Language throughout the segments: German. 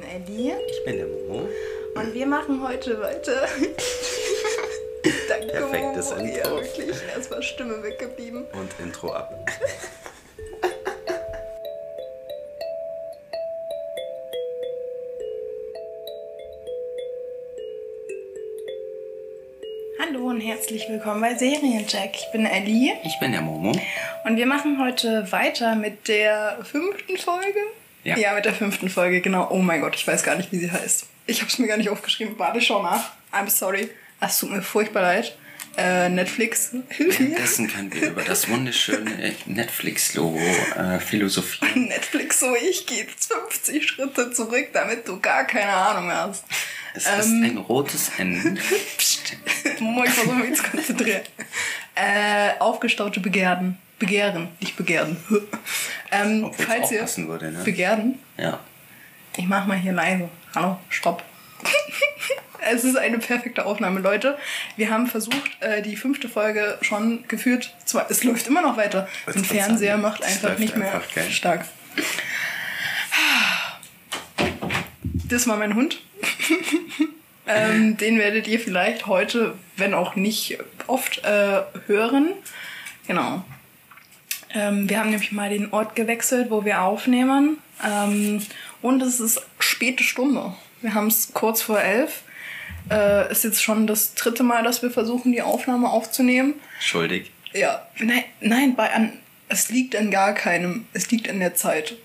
bin Ellie. Ich bin der Momo. Und wir machen heute weiter. Danke, Perfektes Momo. Intro. Ja, wirklich. Erstmal Stimme weggeblieben. Und Intro ab. Hallo und herzlich willkommen bei Seriencheck. Ich bin Ellie Ich bin der Momo. und wir machen heute weiter mit der fünften Folge. Ja. ja, mit der fünften Folge, genau. Oh mein Gott, ich weiß gar nicht, wie sie heißt. Ich habe es mir gar nicht aufgeschrieben. Warte, schau nach. I'm sorry. Es tut mir furchtbar leid. Äh, Netflix, hilf mir. Währenddessen können wir über das wunderschöne Netflix-Logo äh, philosophieren. Netflix so, ich gehe jetzt 50 Schritte zurück, damit du gar keine Ahnung hast. Es ist ein rotes N. Psst. Ich versuche mich zu konzentrieren. Äh, aufgestaute Begehren. Begehren, nicht Begehren. Ähm, Obwohl es falls ihr passen würde, ne? Begehren, Ja. ich mach mal hier leise. Hallo, stopp. es ist eine perfekte Aufnahme, Leute. Wir haben versucht, äh, die fünfte Folge schon geführt. Zwar, es läuft immer noch weiter. Wollte Ein Fernseher sagen. macht einfach nicht mehr einfach, stark. Das war mein Hund. ähm, den werdet ihr vielleicht heute, wenn auch nicht oft, äh, hören. Genau. Ähm, wir haben nämlich mal den Ort gewechselt, wo wir aufnehmen. Ähm, und es ist späte Stunde. Wir haben es kurz vor elf. Äh, ist jetzt schon das dritte Mal, dass wir versuchen, die Aufnahme aufzunehmen. Schuldig. Ja, nein, nein, bei an, es liegt an gar keinem. Es liegt an der Zeit.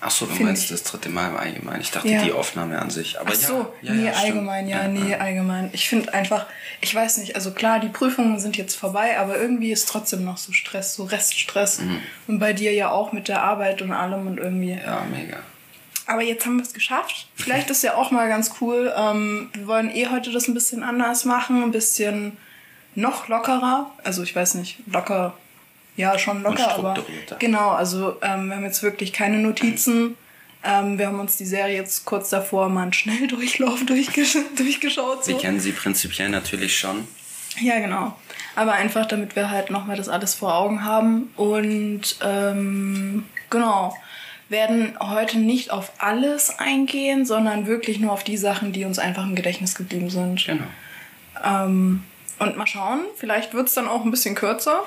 Achso, du Find meinst ich. das dritte Mal im Allgemeinen. Ich dachte, Ja. die Aufnahme an sich. Aber Ach so, ja, ja, nee, allgemein, ja, nee, allgemein. Ich finde einfach, ich weiß nicht, also klar, die Prüfungen sind jetzt vorbei, aber irgendwie ist trotzdem noch so Stress, so Reststress. Und bei dir ja auch mit der Arbeit und allem und irgendwie. Ja, mega. Aber jetzt haben wir es geschafft. Vielleicht ist ja auch mal ganz cool. Ähm, wir wollen eh heute das ein bisschen anders machen, ein bisschen noch lockerer. Also ich weiß nicht, locker, ja schon locker, aber genau. Also ähm, wir haben jetzt wirklich keine Notizen. Ähm, wir haben uns die Serie jetzt kurz davor mal einen Schnelldurchlauf durchgesch durchgeschaut. So. Sie kennen sie prinzipiell natürlich schon. Ja, genau. Aber einfach, damit wir halt nochmal das alles vor Augen haben. Und ähm, genau, werden heute nicht auf alles eingehen, sondern wirklich nur auf die Sachen, die uns einfach im Gedächtnis geblieben sind. Genau. Ähm, und mal schauen, vielleicht wird es dann auch ein bisschen kürzer.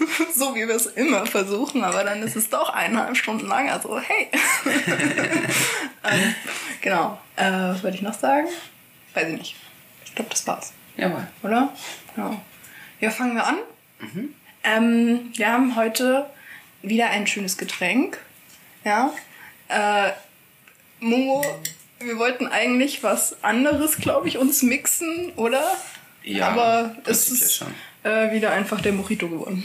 so wie wir es immer versuchen, aber dann ist es doch eineinhalb Stunden lang. Also, hey. ähm, genau. Äh, was wollte ich noch sagen? Weiß ich nicht. Ich glaube, das war's Jawohl. oder? Ja. Ja, fangen wir an. Ähm, wir haben heute wieder ein schönes Getränk. Ja. Äh, Momo, wir wollten eigentlich was anderes, glaube ich, uns mixen, oder? Ja, Aber es ist schon. Äh, wieder einfach der Mojito geworden.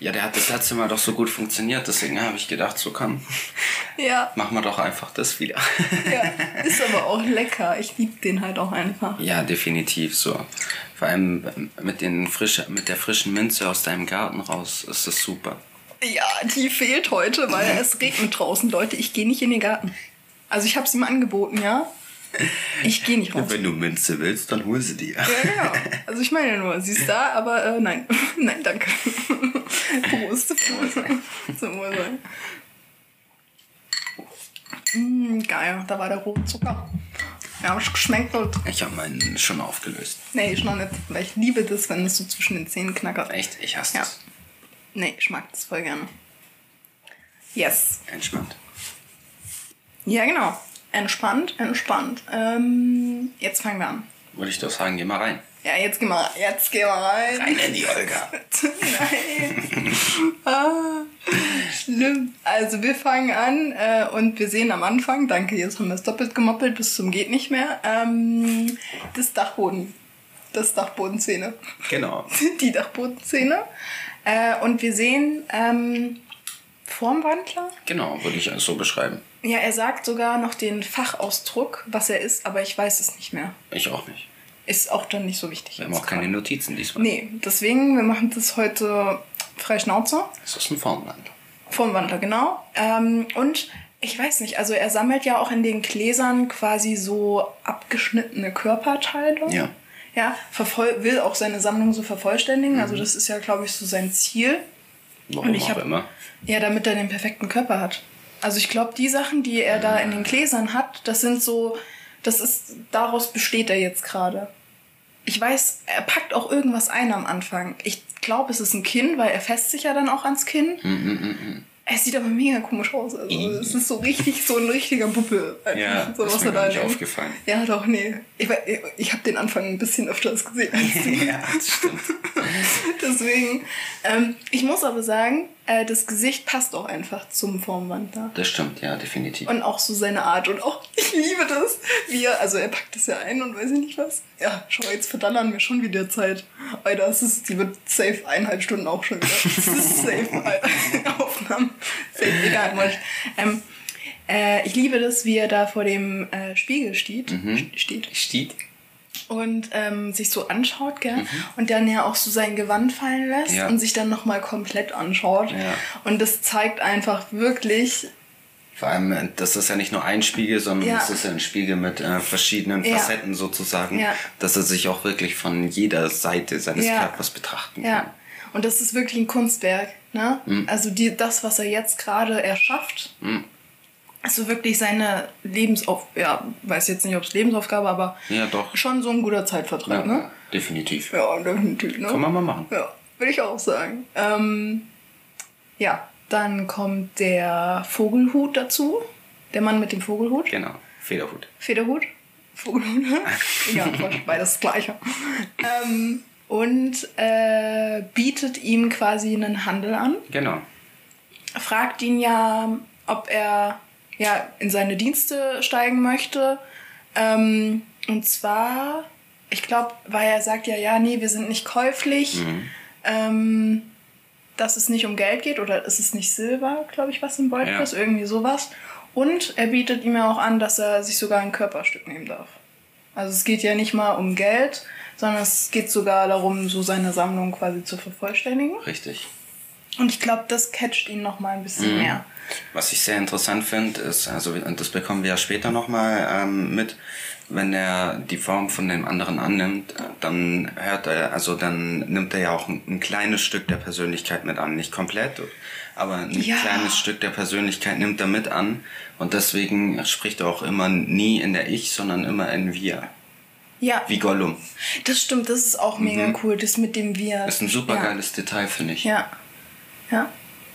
Ja, der hat das letzte Mal doch so gut funktioniert, deswegen habe ich gedacht, so komm, ja, machen wir doch einfach das wieder. ja, ist aber auch lecker. Ich liebe den halt auch einfach. ja, definitiv so. Vor allem mit, den frische, mit der frischen Minze aus deinem Garten raus ist das super. Ja, die fehlt heute, weil es regnet draußen, Leute. Ich gehe nicht in den Garten. Also ich habe es ihm angeboten, ja. Ich gehe nicht raus. Wenn du Minze willst, dann hol sie dir. Ja, genau. Also ich meine nur, sie ist da, aber äh, nein. nein, danke. Prost. Zum Wohlsein. Mm, geil, da war der rote Zucker. Ja, es schmeckt gut. Ich habe meinen schon aufgelöst. Nee, ich noch nicht, weil ich liebe das, wenn es so zwischen den Zähnen knackert. Echt? Ich hasse Ja. das. Nee, ich mag das voll gerne. Yes. Entspannt. Ja, genau. Entspannt, entspannt. Ähm, jetzt fangen wir an. Würde ich doch sagen, geh mal rein. Ja, jetzt geh mal, jetzt geh mal rein. Rein in die Olga. Nein. ah, schlimm. Also wir fangen an äh, und wir sehen am Anfang, danke, jetzt haben wir es doppelt gemoppelt bis zum geht nicht mehr, ähm, das Dachboden. Das Dachbodenszene. Genau. Die Dachbodenszene. Äh, und wir sehen ähm, Formwandler. Genau, würde ich so beschreiben. Ja, er sagt sogar noch den Fachausdruck, was er ist, aber ich weiß es nicht mehr. Ich auch nicht. Ist auch dann nicht so wichtig. Wir haben auch keine. Notizen diesmal. Nee, deswegen, wir machen das heute frei Schnauze. Das ist ein Formland. Vom Wandler, genau. Ähm, und ich weiß nicht, also er sammelt ja auch in den Gläsern quasi so abgeschnittene Körperteile. Ja. Ja, will auch seine Sammlung so vervollständigen. Also das ist ja, glaube ich, so sein Ziel. Warum Und ich auch hab- immer. Ja, damit er den perfekten Körper hat. Also ich glaube, die Sachen, die er da in den Gläsern hat, das sind so, das ist, daraus besteht er jetzt gerade. Ich weiß, er packt auch irgendwas ein am Anfang. Ich glaube, es ist ein Kinn, weil er fässt sich ja dann auch ans Kinn. Mm, Er sieht aber mega komisch aus. Also es ist so richtig, so ein richtiger Puppe. Ja, so, was ist mir er da nicht aufgefallen. Ja, doch, nee. Ich, ich habe den Anfang ein bisschen öfters gesehen als du. ja, das stimmt. Deswegen, ähm, ich muss aber sagen, äh, das Gesicht passt auch einfach zum Formwandler. Das stimmt, ja, definitiv. Und auch so seine Art. Und auch, ich liebe das, wie er, also er packt das ja ein und weiß ich nicht was. Ja, schau, jetzt verdallern wir schon wieder Zeit. Alter, es ist, die wird safe eineinhalb Stunden auch schon wieder. Es ist safe. Aufnahmen. Safe, egal, wurscht. Ähm, äh, ich liebe das, wie er da vor dem äh, Spiegel steht. steht Steht? Und ähm, sich so anschaut, gell? Und dann ja auch so sein Gewand fallen lässt Mhm. Ja. und sich dann nochmal komplett anschaut. Ja. Und das zeigt einfach wirklich, Vor allem, äh, das ist ja nicht nur ein Spiegel, sondern Ja. es ist ja ein Spiegel mit äh, verschiedenen. Facetten sozusagen, dass er sich auch wirklich von jeder Seite seines. Körpers betrachten kann. Und das ist wirklich ein Kunstwerk, ne? Mhm. Also die, das, was er jetzt gerade erschafft, also wirklich seine Lebensaufgabe, ja, weiß jetzt nicht, ob es Lebensaufgabe, aber Ja, doch. schon so ein guter Zeitvertrag, ne? definitiv. Ja, definitiv, ne? Kann man mal machen. Ja, würde ich auch sagen. Ähm, ja, dann kommt der Vogelhut dazu. Der Mann mit dem Vogelhut. Genau, Federhut. Federhut. Vogelhut. ja, beides das gleiche. Ähm, und äh, bietet ihm quasi einen Handel an. Genau. Fragt ihn ja, ob er ja, in seine Dienste steigen möchte. Ähm, und zwar, ich glaube, weil er sagt ja, ja, nee, wir sind nicht käuflich. Ähm, dass es nicht um Geld geht oder ist es nicht Silber, glaube ich, was im Beutel Ja. ist, irgendwie sowas. Und er bietet ihm ja auch an, dass er sich sogar ein Körperstück nehmen darf. Also es geht ja nicht mal um Geld, sondern es geht sogar darum, so seine Sammlung quasi zu vervollständigen. Richtig. Und ich glaube, das catcht ihn noch mal ein bisschen mehr. Was ich sehr interessant finde, ist, also und das bekommen wir ja später nochmal ähm, mit, wenn er die Form von dem anderen annimmt, dann hört er, also dann nimmt er ja auch ein, ein kleines Stück der Persönlichkeit mit an. Nicht komplett, aber ein Ja. kleines Stück der Persönlichkeit nimmt er mit an. Und deswegen spricht er auch immer nie in der Ich, sondern immer in Wir. Ja, Wie Gollum. das stimmt, das ist auch mega cool, das mit dem Wir. Das ist ein super geiles Detail, finde ich. Ja. Ja.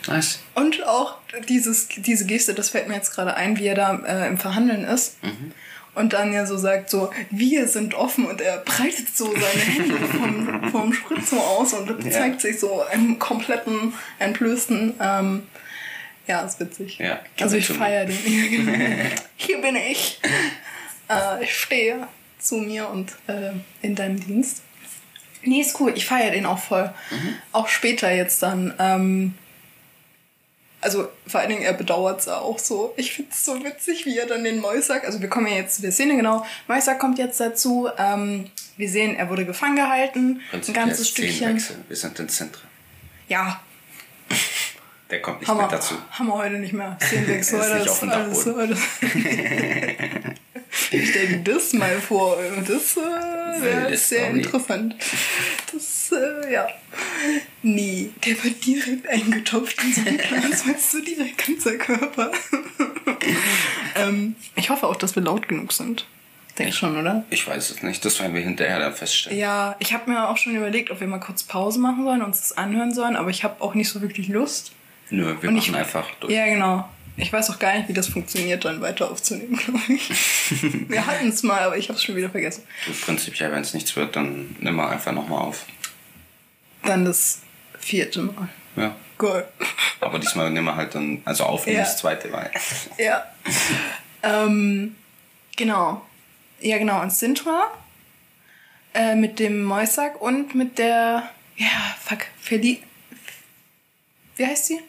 Nice. Und auch dieses, diese Geste, das fällt mir jetzt gerade ein, wie er da äh, im Verhandeln ist. Und dann ja so sagt so, wir sind offen und er breitet so seine Hände vom, vom Schritt so aus und Ja. zeigt sich so im kompletten, entblößten. Ähm, ja, ist witzig. Ja, also ich feiere den. Genau. Hier bin ich. Äh, ich stehe zu mir und äh, in deinem Dienst. Nee, ist cool. Ich feiere den auch voll. Auch später jetzt dann. Ähm, also vor allen Dingen, er bedauert es auch so. Ich finde es so witzig, wie er dann den Mäusack, also wir kommen ja jetzt zu der Szene genau, Mäusack kommt jetzt dazu. Ähm, wir sehen, er wurde gefangen gehalten, ein ganzes Stückchen. Wir sind in Zentren. Ja, Der kommt nicht haben mit dazu. haben wir heute nicht mehr. Szenenwechsel, ist nicht alles, auf dem alles, alles. Stell dir das mal vor. Das äh, wäre sehr interessant. Das, äh, ja. Nee, der wird direkt eingetopft in so ein weißt du, direkt ganzer Körper. ähm, ich hoffe auch, dass wir laut genug sind. Denk schon, oder? Ich weiß es nicht. Das werden wir hinterher dann feststellen. Ja, ich habe mir auch schon überlegt, ob wir mal kurz Pause machen sollen, uns das anhören sollen, aber ich habe auch nicht so wirklich Lust. Nö, wir Und machen ich- einfach durch. Ja, genau. Ich weiß auch gar nicht, wie das funktioniert, dann weiter aufzunehmen, glaube ich. wir hatten es mal, aber ich habe es schon wieder vergessen. Prinzipiell, wenn es nichts wird, dann nimm mal einfach nochmal auf. Dann das vierte Mal. Ja. Cool. Aber diesmal nehmen wir halt dann, also aufnehmen Ja. das zweite Mal. Ja. ähm, genau. Ja, genau. Und Sintra äh, mit dem Mäusack und mit der, ja, fuck, Feli... Wie heißt sie?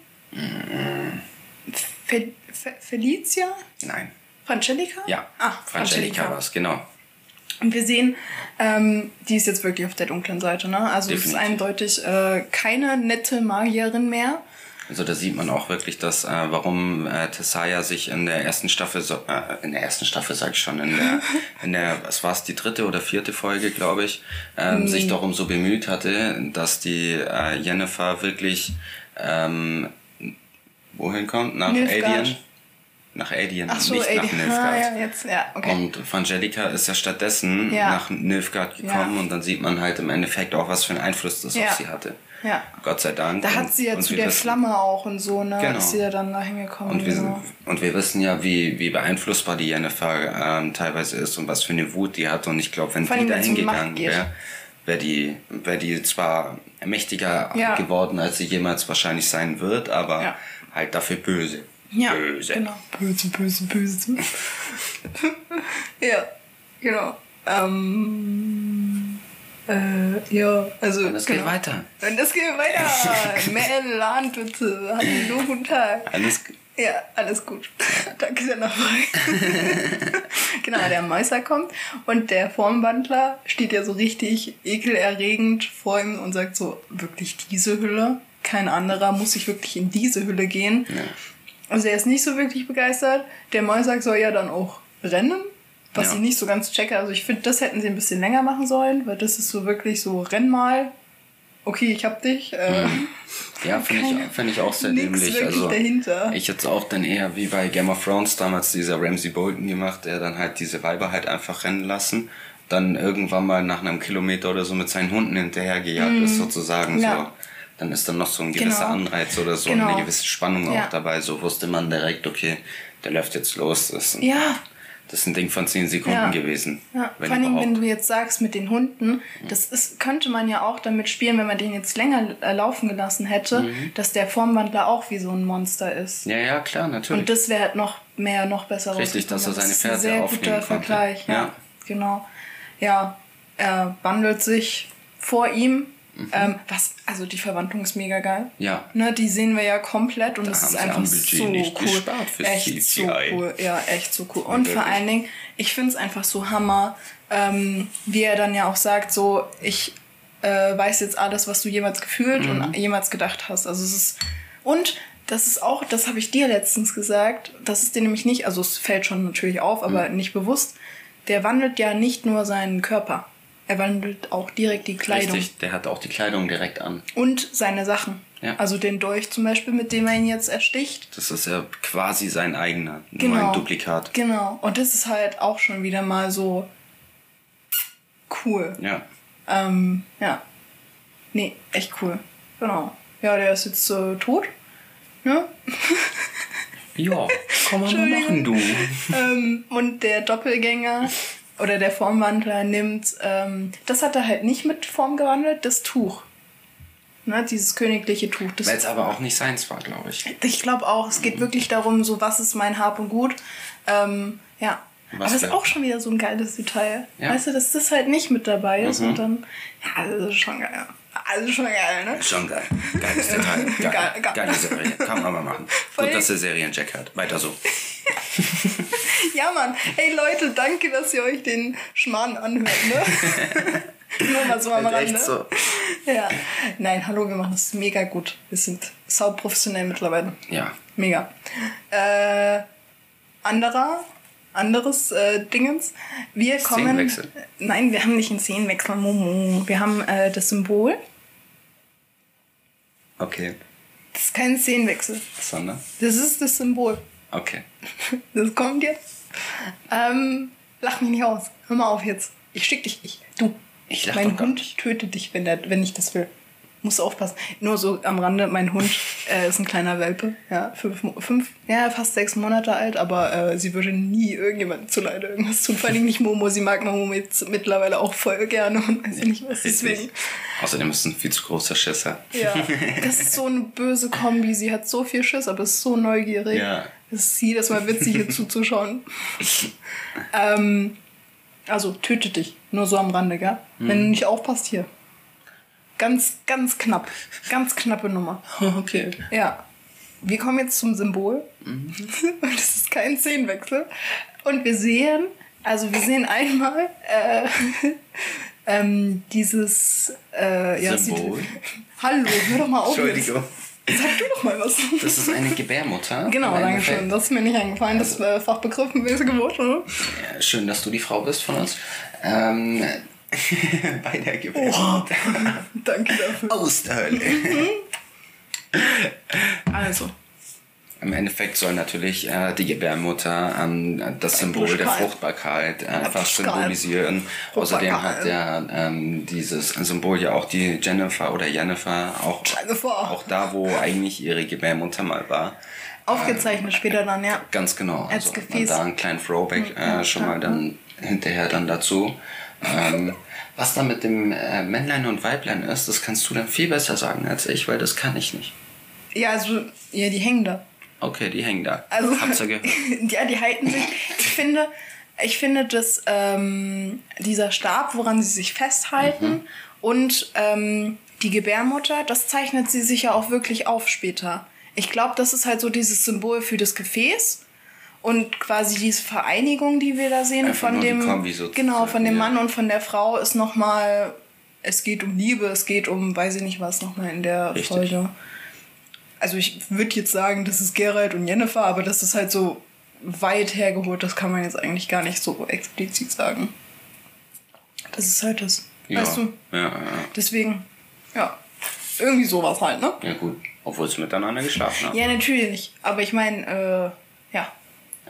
Fe Fe Felicia? Nein. Francesca? Ja. Ah, Frangelica war es, genau. Und wir sehen, ähm, die ist jetzt wirklich auf der dunklen Seite, ne? Also es ist eindeutig äh, keine nette Magierin mehr. Also da sieht man auch wirklich, dass äh, warum äh, Tessaya sich in der ersten Staffel, so, äh, in der ersten Staffel sag ich schon, in der, in der, was war es, die dritte oder vierte Folge, glaube ich, ähm, sich darum so bemüht hatte, dass die äh, Jennifer wirklich ähm, wohin kommt? Nach Nilfgaard. Alien? nach Alien, so, nicht ey, nach Nilfgaard. ah, ja, jetzt, ja, okay. Und Frangelica ist ja stattdessen Ja. nach Nilfgaard gekommen Ja. und dann sieht man halt im Endeffekt auch, was für einen Einfluss das auf sie hatte. Ja. Gott sei Dank. Da hat sie ja und zu der wissen- Flamme auch und so, ne? Genau. Ist sie ja dann da hingekommen. Und wir, genau. und wir wissen ja, wie, wie beeinflussbar die Jennifer ähm, teilweise ist und was für eine Wut die hat. Und ich glaube, wenn Vor die da hingegangen wäre, wäre die, wär die zwar mächtiger Ja. geworden, als sie jemals wahrscheinlich sein wird, aber Ja. Halt dafür böse. Ja, böse. genau. Böse, böse, böse. ja, genau. Ähm, äh, ja, also. Und es genau. geht weiter. Und es geht weiter. Mel Land, bitte. Hallo, guten Tag. Alles, Ja, alles gut. Danke der Nachfrage. genau, der Meister kommt und der Formwandler steht ja so richtig ekelerregend vor ihm und sagt so, wirklich diese Hülle? Kein anderer muss ich wirklich in diese Hülle gehen. Also er ist nicht so wirklich begeistert. Der Meister soll ja dann auch rennen, was Ja. ich nicht so ganz checke. Also ich finde, das hätten sie ein bisschen länger machen sollen, weil das ist so wirklich so, renn mal. Okay, ich hab dich. Äh, ja, finde ich, find ich auch sehr dämlich. Also, dahinter. ich hätte auch dann eher wie bei Game of Thrones damals dieser Ramsey Bolton gemacht, der dann halt diese Weiber halt einfach rennen lassen, dann irgendwann mal nach einem Kilometer oder so mit seinen Hunden hinterhergejagt ist sozusagen. Ja. so. Dann ist dann noch so ein gewisser Genau. Anreiz oder so, Genau. eine gewisse Spannung Ja. auch dabei. So wusste man direkt, okay, der läuft jetzt los. Das ist ein, ja, das ist ein Ding von 10 Sekunden Ja. gewesen. Ja, wenn vor allem, wenn du jetzt sagst mit den Hunden, das ist, könnte man ja auch damit spielen, wenn man den jetzt länger äh, laufen gelassen hätte, dass der Formwandler auch wie so ein Monster ist. ja, ja, klar, natürlich. Und das wäre halt noch mehr, noch besser Richtig, dass er seine Das ist ein sehr guter konnte. Vergleich, ja. Ja. Genau. Ja, er wandelt sich vor ihm. Mhm. Ähm, was, also die Verwandlung ist mega geil. Ja. Ne, die sehen wir ja komplett und es ist einfach so cool. echt CGI. so cool. Ja, echt so cool. Und vor wirklich. allen Dingen, ich finde es einfach so Hammer, ähm, wie er dann ja auch sagt, so, ich äh, weiß jetzt alles, was du jemals gefühlt Mhm. und jemals gedacht hast. Also es ist und das ist auch, das habe ich dir letztens gesagt, das ist dir nämlich nicht, also es fällt schon natürlich auf, aber Mhm. nicht bewusst. Der wandelt ja nicht nur seinen Körper, er wandelt auch direkt die Kleidung Richtig, der hat auch die Kleidung direkt an. und seine Sachen. Ja. Also den Dolch zum Beispiel, mit dem er ihn jetzt ersticht. Das ist ja quasi sein eigener, nur Genau. ein Duplikat. Genau. Und das ist halt auch schon wieder mal so cool. Ja. Ähm, ja. Nee, echt cool. Genau. Ja, der ist jetzt äh, tot. Ne? Ja, kann man mal machen, du. ähm, und der Doppelgänger oder der Formwandler nimmt, ähm, das hat er halt nicht mit Form gewandelt, das Tuch. Ne, dieses königliche Tuch. Das Weil es aber auch nicht seins war, glaube ich. Ich glaube auch, es geht wirklich darum, so was ist mein Hab und Gut. Ähm, ja. Was Aber das ist auch schon wieder so ein geiles Detail. Ja. Weißt du, dass das halt nicht mit dabei ist Mhm. und dann. Ja, das ist schon geil. Also schon geil, ne? Schon geil. Geiles Detail. Geil. Geil, geil. Geile Serie. Kann man mal machen. Voll. Gut, dass der Seriencheck hat. Weiter so. Ja, Mann. Hey Leute, danke, dass ihr euch den Schmarrn anhört, ne? Nur mal so am Rande. Echt so. Ja. Nein, hallo, wir machen das mega gut. Wir sind sau professionell mittlerweile. Ja. Mega. Äh, anderer, anderes äh, Dingens. Wir kommen. Nein, wir haben nicht einen Szenenwechsel, Momo. Wir haben äh, das Symbol. Okay. Das ist kein Szenenwechsel. Sondern? Das ist das Symbol. Okay. Das kommt jetzt. Ähm, lach mich nicht aus. Hör mal auf jetzt. Ich schick dich nicht. Du. Ich lach mein Hund tötet dich, wenn, der, wenn ich das will. Musst du aufpassen. Nur so am Rande, mein Hund äh, ist ein kleiner Welpe. Ja, fünf, fünf, ja, fast sechs Monate alt, aber äh, sie würde nie irgendjemandem zuleide irgendwas tun. Vor allem nicht Momo. Sie mag Momo jetzt mittlerweile auch voll gerne und weiß ich nicht was. Deswegen. Außerdem ist es ein viel zu großer Schisser. Ja, das ist so eine böse Kombi. Sie hat so viel Schiss, aber ist so neugierig. Ja. Das ist jedes Mal witzig, hier zuzuschauen. ähm, also, töte dich. Nur so am Rande, gell? Wenn du nicht aufpasst, hier. Ganz, ganz knapp. Ganz knappe Nummer. Okay. Ja. Wir kommen jetzt zum Symbol. Und das ist kein Szenenwechsel. Und wir sehen, also wir sehen einmal äh, ähm, dieses äh, ja, Symbol. Sieht, Hallo, hör doch mal auf. Entschuldigung. Jetzt. Sag du doch mal was. Das ist eine Gebärmutter. Genau, danke schön. Das ist mir nicht eingefallen. Das äh, Fachbegriff bisschen geworden, oder? Ja, Schön, dass du die Frau bist von uns. Ähm, bei der Gebärmutter. Danke dafür. Aus der Hölle. Also, Im Endeffekt soll natürlich äh, die Gebärmutter ähm, das Symbol der. Fruchtbarkeit äh, einfach symbolisieren. Außerdem hat der ähm, dieses Symbol ja auch die Jennifer oder Jennifer auch, Jennifer. auch da, wo eigentlich ihre Gebärmutter mal war. Aufgezeichnet später dann, ja. Ganz genau. Als Also Gefäß. da einen kleinen Throwback äh, schon mal dann hinterher dann dazu. Ähm, was da mit dem äh, Männlein und Weiblein ist, das kannst du dann viel besser sagen als ich, weil das kann ich nicht. Ja, also, ja, die hängen da. Okay, die hängen da. Also, Hab's ja gehört. ja, die halten sich. Ich finde, ich finde, dass ähm, dieser Stab, woran sie sich festhalten, Mhm. und ähm, die Gebärmutter, das zeichnet sie sich ja auch wirklich auf später. Ich glaube, das ist halt so dieses Symbol für das Gefäß und quasi diese Vereinigung, die wir da sehen Einfach von dem genau von dem ja. Mann und von der Frau ist noch mal es geht um Liebe, es geht um weiß ich nicht was noch mal in der Richtig. Folge also ich würde jetzt sagen, das ist Geralt und Jennifer, aber das ist halt so weit hergeholt, das kann man jetzt eigentlich gar nicht so explizit sagen. Das ist halt das. Ja. Weißt du? Ja, ja, Deswegen, ja. Irgendwie sowas halt, ne? ja, gut. Obwohl sie miteinander geschlafen haben. Ja, natürlich. Aber ich meine, äh, ja.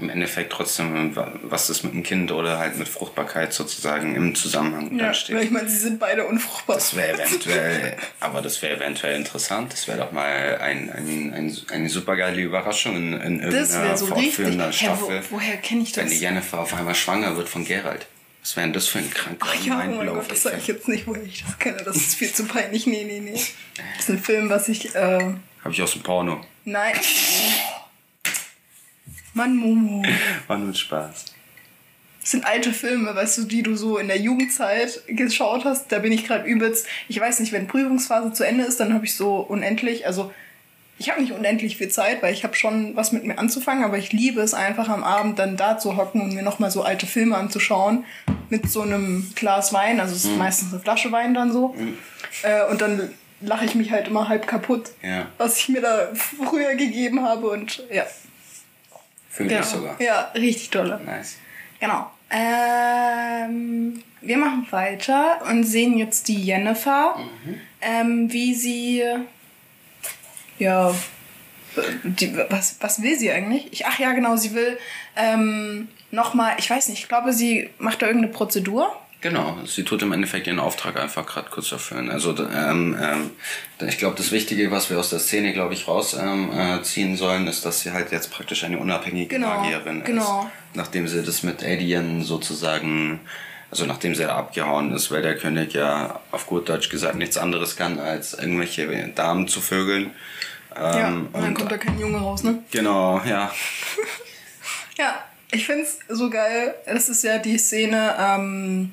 Im Endeffekt trotzdem, was das mit dem Kind oder halt mit Fruchtbarkeit sozusagen im Zusammenhang ja dann steht. ich meine, sie sind beide unfruchtbar. Das wäre eventuell, aber das wäre eventuell interessant. Das wäre doch mal ein, ein, ein, eine super geile Überraschung in, in Das irgendeiner wäre so richtig. fortführenden Hä, wo, Staffel. woher kenne ich wenn das? die Jennifer auf einmal schwanger wird von Geralt. Was wäre denn das für ein kranker Ach ja, oh mein? Gott, das sage ich jetzt nicht, woher ich das kenne. Das ist viel zu peinlich. Nee, nee, nee. Das ist ein Film, was ich. Äh, Habe ich aus dem Porno. nein. Mann, Momo. War nur Spaß. Das sind alte Filme, weißt du, die du so in der Jugendzeit geschaut hast. Da bin ich gerade übelst. Ich weiß nicht, wenn Prüfungsphase zu Ende ist, dann habe ich so unendlich. Also, ich habe nicht unendlich viel Zeit, weil ich habe schon was mit mir anzufangen, aber ich liebe es einfach am Abend dann da zu hocken und mir nochmal so alte Filme anzuschauen. Mit so einem Glas Wein, also es ist meistens eine Flasche Wein dann so. Äh, und dann lache ich mich halt immer halb kaputt, Ja. was ich mir da früher gegeben habe und ja. Fühle Genau. ich sogar. Ja, richtig dolle. Nice. Genau. Ähm, wir machen weiter und sehen jetzt die Jennifer, ähm, wie sie. Ja. Die, was, was will sie eigentlich? Ich, ach ja, genau, sie will ähm, nochmal, ich weiß nicht, ich glaube, sie macht da irgendeine Prozedur. Genau, sie tut im Endeffekt ihren Auftrag einfach gerade kurz erfüllen. Also ähm, ähm, ich glaube, das Wichtige, was wir aus der Szene, glaube ich, rausziehen ähm, äh, ziehen sollen, ist, dass sie halt jetzt praktisch eine unabhängige Genau, Magierin genau. ist. Nachdem sie das mit Alien sozusagen, also nachdem sie da abgehauen ist, weil der König ja auf gut Deutsch gesagt nichts anderes kann, als irgendwelche Damen zu vögeln. ja, Ähm, und dann kommt da kein Junge raus, ne? Genau, ja. Ja, ich find's so geil. Das ist ja die Szene, ähm,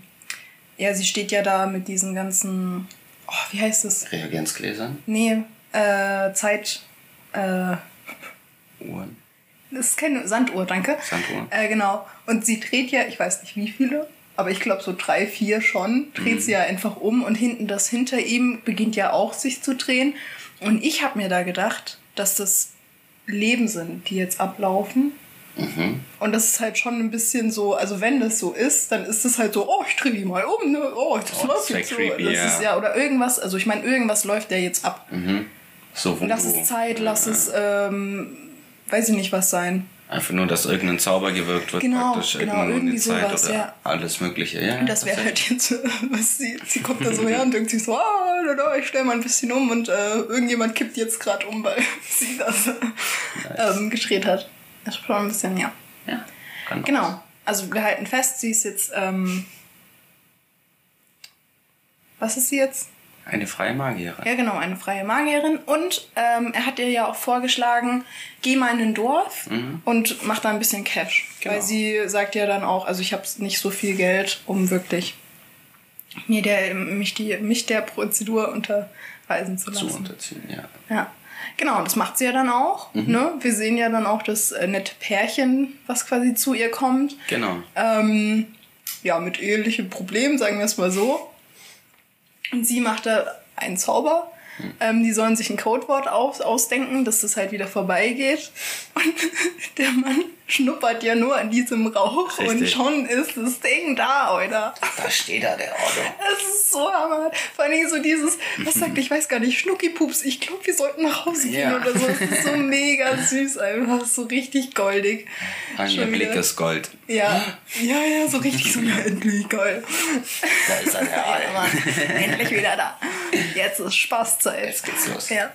ja, sie steht ja da mit diesen ganzen, oh, wie heißt das? Reagenzgläsern, Nee, äh, Zeit, äh, Uhren. das ist keine Sanduhr, danke. Sanduhr. Äh, genau. Und sie dreht ja, ich weiß nicht wie viele, aber ich glaube so drei, vier schon, dreht sie ja einfach um und hinten das hinter ihm beginnt ja auch sich zu drehen. Und ich habe mir da gedacht, dass das Leben sind, die jetzt ablaufen. Und das ist halt schon ein bisschen so, also wenn das so ist, dann ist es halt so, oh, ich drehe die mal um, ne? Oh, das Oh, läuft das jetzt so. creepy, das ja. ist ja, oder irgendwas, also ich meine, irgendwas läuft ja jetzt ab. So, wo Lass du- es Zeit, lass es, ähm, weiß ich nicht was sein. Einfach nur, dass irgendein Zauber gewirkt wird, Genau, praktisch genau, irgendwo irgendwie Zeit sowas, oder ja. alles Mögliche. Ja, Und das wäre halt jetzt, was sie, sie kommt da so her und denkt sich so, ah, da, da, ich stelle mal ein bisschen um und äh, irgendjemand kippt jetzt gerade um, weil sie das ähm, geschreht hat. Das schon ein bisschen, ja. ja, auch. Genau. Also wir halten fest, sie ist jetzt, ähm, was ist sie jetzt? Eine freie Magierin. Ja, genau, eine freie Magierin. Und ähm, er hat ihr ja auch vorgeschlagen, geh mal in ein Dorf und mach da ein bisschen Cash. Genau. Weil sie sagt ja dann auch, also ich habe nicht so viel Geld, um wirklich mir der, mich, die, mich der Prozedur unterweisen zu Zu lassen. unterziehen, ja. Ja. Genau, das macht sie ja dann auch. Ne? Wir sehen ja dann auch das äh, nette Pärchen, was quasi zu ihr kommt. Genau. Ähm, ja, mit ehelichen Problemen, sagen wir es mal so. Und sie macht da einen Zauber. Ähm, die sollen sich ein Codewort aus ausdenken, dass das halt wieder vorbeigeht. Und der Mann schnuppert ja nur an diesem Rauch und Richtig. schon ist das Ding da, oder? Da steht da der Otto. Das ist so hammer. Vor allem, so dieses, was sagt, ich weiß gar nicht, Schnuckipups, ich glaube, wir sollten nach Hause gehen Ja. oder so. Das ist so mega süß einfach, so richtig goldig. Ein Blick ist Gold. Ja, ja, ja, so richtig so, ja, endlich geil. Da ist er, Ja, Mann, endlich wieder da. Jetzt ist Spaßzeit. Jetzt geht's los. Ja.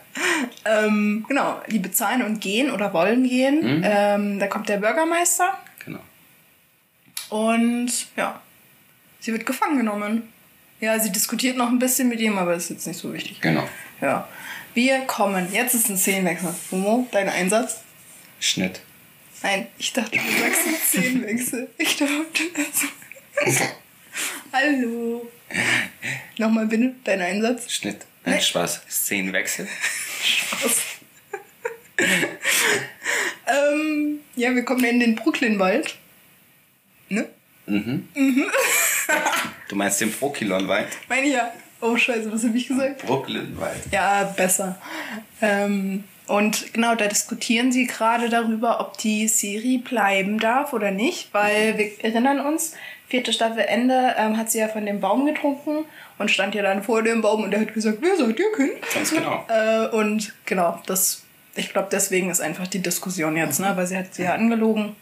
Ähm, genau, die bezahlen und gehen oder wollen gehen. Mhm. Ähm, da kommt der Bürgermeister Genau. und ja, sie wird gefangen genommen. Ja, sie diskutiert noch ein bisschen mit ihm, aber ist jetzt nicht so wichtig. Genau. Ja. Wir kommen. Jetzt ist ein Szenenwechsel. Momo, dein Einsatz? Schnitt. Nein, ich dachte, du sagst einen Szenenwechsel. Ich dachte, also. Hallo. Nochmal bitte, dein Einsatz? Schnitt. Nein, Nee. Spaß. Szenenwechsel. Spaß. ähm, ja, wir kommen in den Brooklyn-Wald. Ne? Du meinst den Prokilon-Wald? Meine ich ja. Oh, scheiße, was habe ich gesagt? Brooklyn-Wald. Ja, besser. Ähm, und genau, da diskutieren sie gerade darüber, ob die Serie bleiben darf oder nicht, weil wir erinnern uns, vierte Staffel Ende ähm, hat sie ja von dem Baum getrunken und stand ja dann vor dem Baum und er hat gesagt, wer seid ihr Kind? Ganz genau. Äh, und genau, das, ich glaube, deswegen ist einfach die Diskussion jetzt, ne? weil sie hat sie ja angelogen.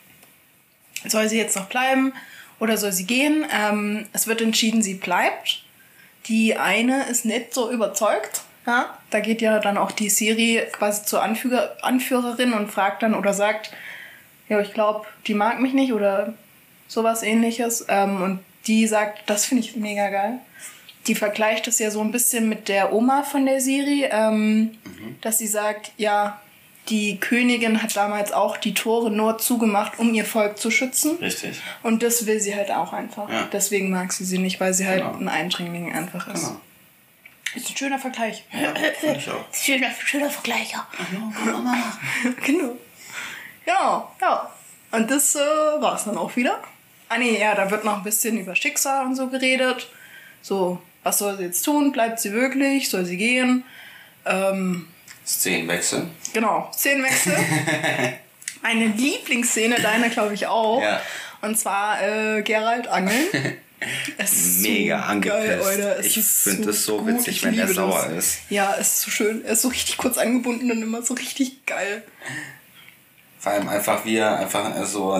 Soll sie jetzt noch bleiben oder soll sie gehen? Ähm, es wird entschieden, sie bleibt. Die eine ist nicht so überzeugt. Ja? Da geht ja dann auch die Serie quasi zur Anführer, Anführerin und fragt dann oder sagt, ja, ich glaube, die mag mich nicht oder sowas ähnliches. Ähm, und die sagt, das finde ich mega geil. Die vergleicht es ja so ein bisschen mit der Oma von der Serie, ähm, dass sie sagt, ja, die Königin hat damals auch die Tore nur zugemacht, um ihr Volk zu schützen. Richtig. Und das will sie halt auch einfach. Ja. Deswegen mag sie sie nicht, weil sie halt Genau. ein Eindringling einfach ist. Genau. Ist ein schöner Vergleich. Ja, finde ich auch. Schöner, schöner Vergleich, ja. genau. Genau, ja. Und das äh, war's dann auch wieder. Ah nee, ja, da wird noch ein bisschen über Schicksal und so geredet. So, was soll sie jetzt tun? Bleibt sie wirklich? Soll sie gehen? Ähm, Szenenwechsel. genau, Szenenwechsel. Meine Lieblingsszene, deine glaube ich auch. Ja. Und zwar äh, Gerald Angeln. Mega so angepisst. Geil, Ich ist find das so gut. witzig, Ich wenn er sauer das. ist. Ja, es ist so schön. Er ist so richtig kurz angebunden und immer so richtig geil. Vor allem einfach, wie er einfach so.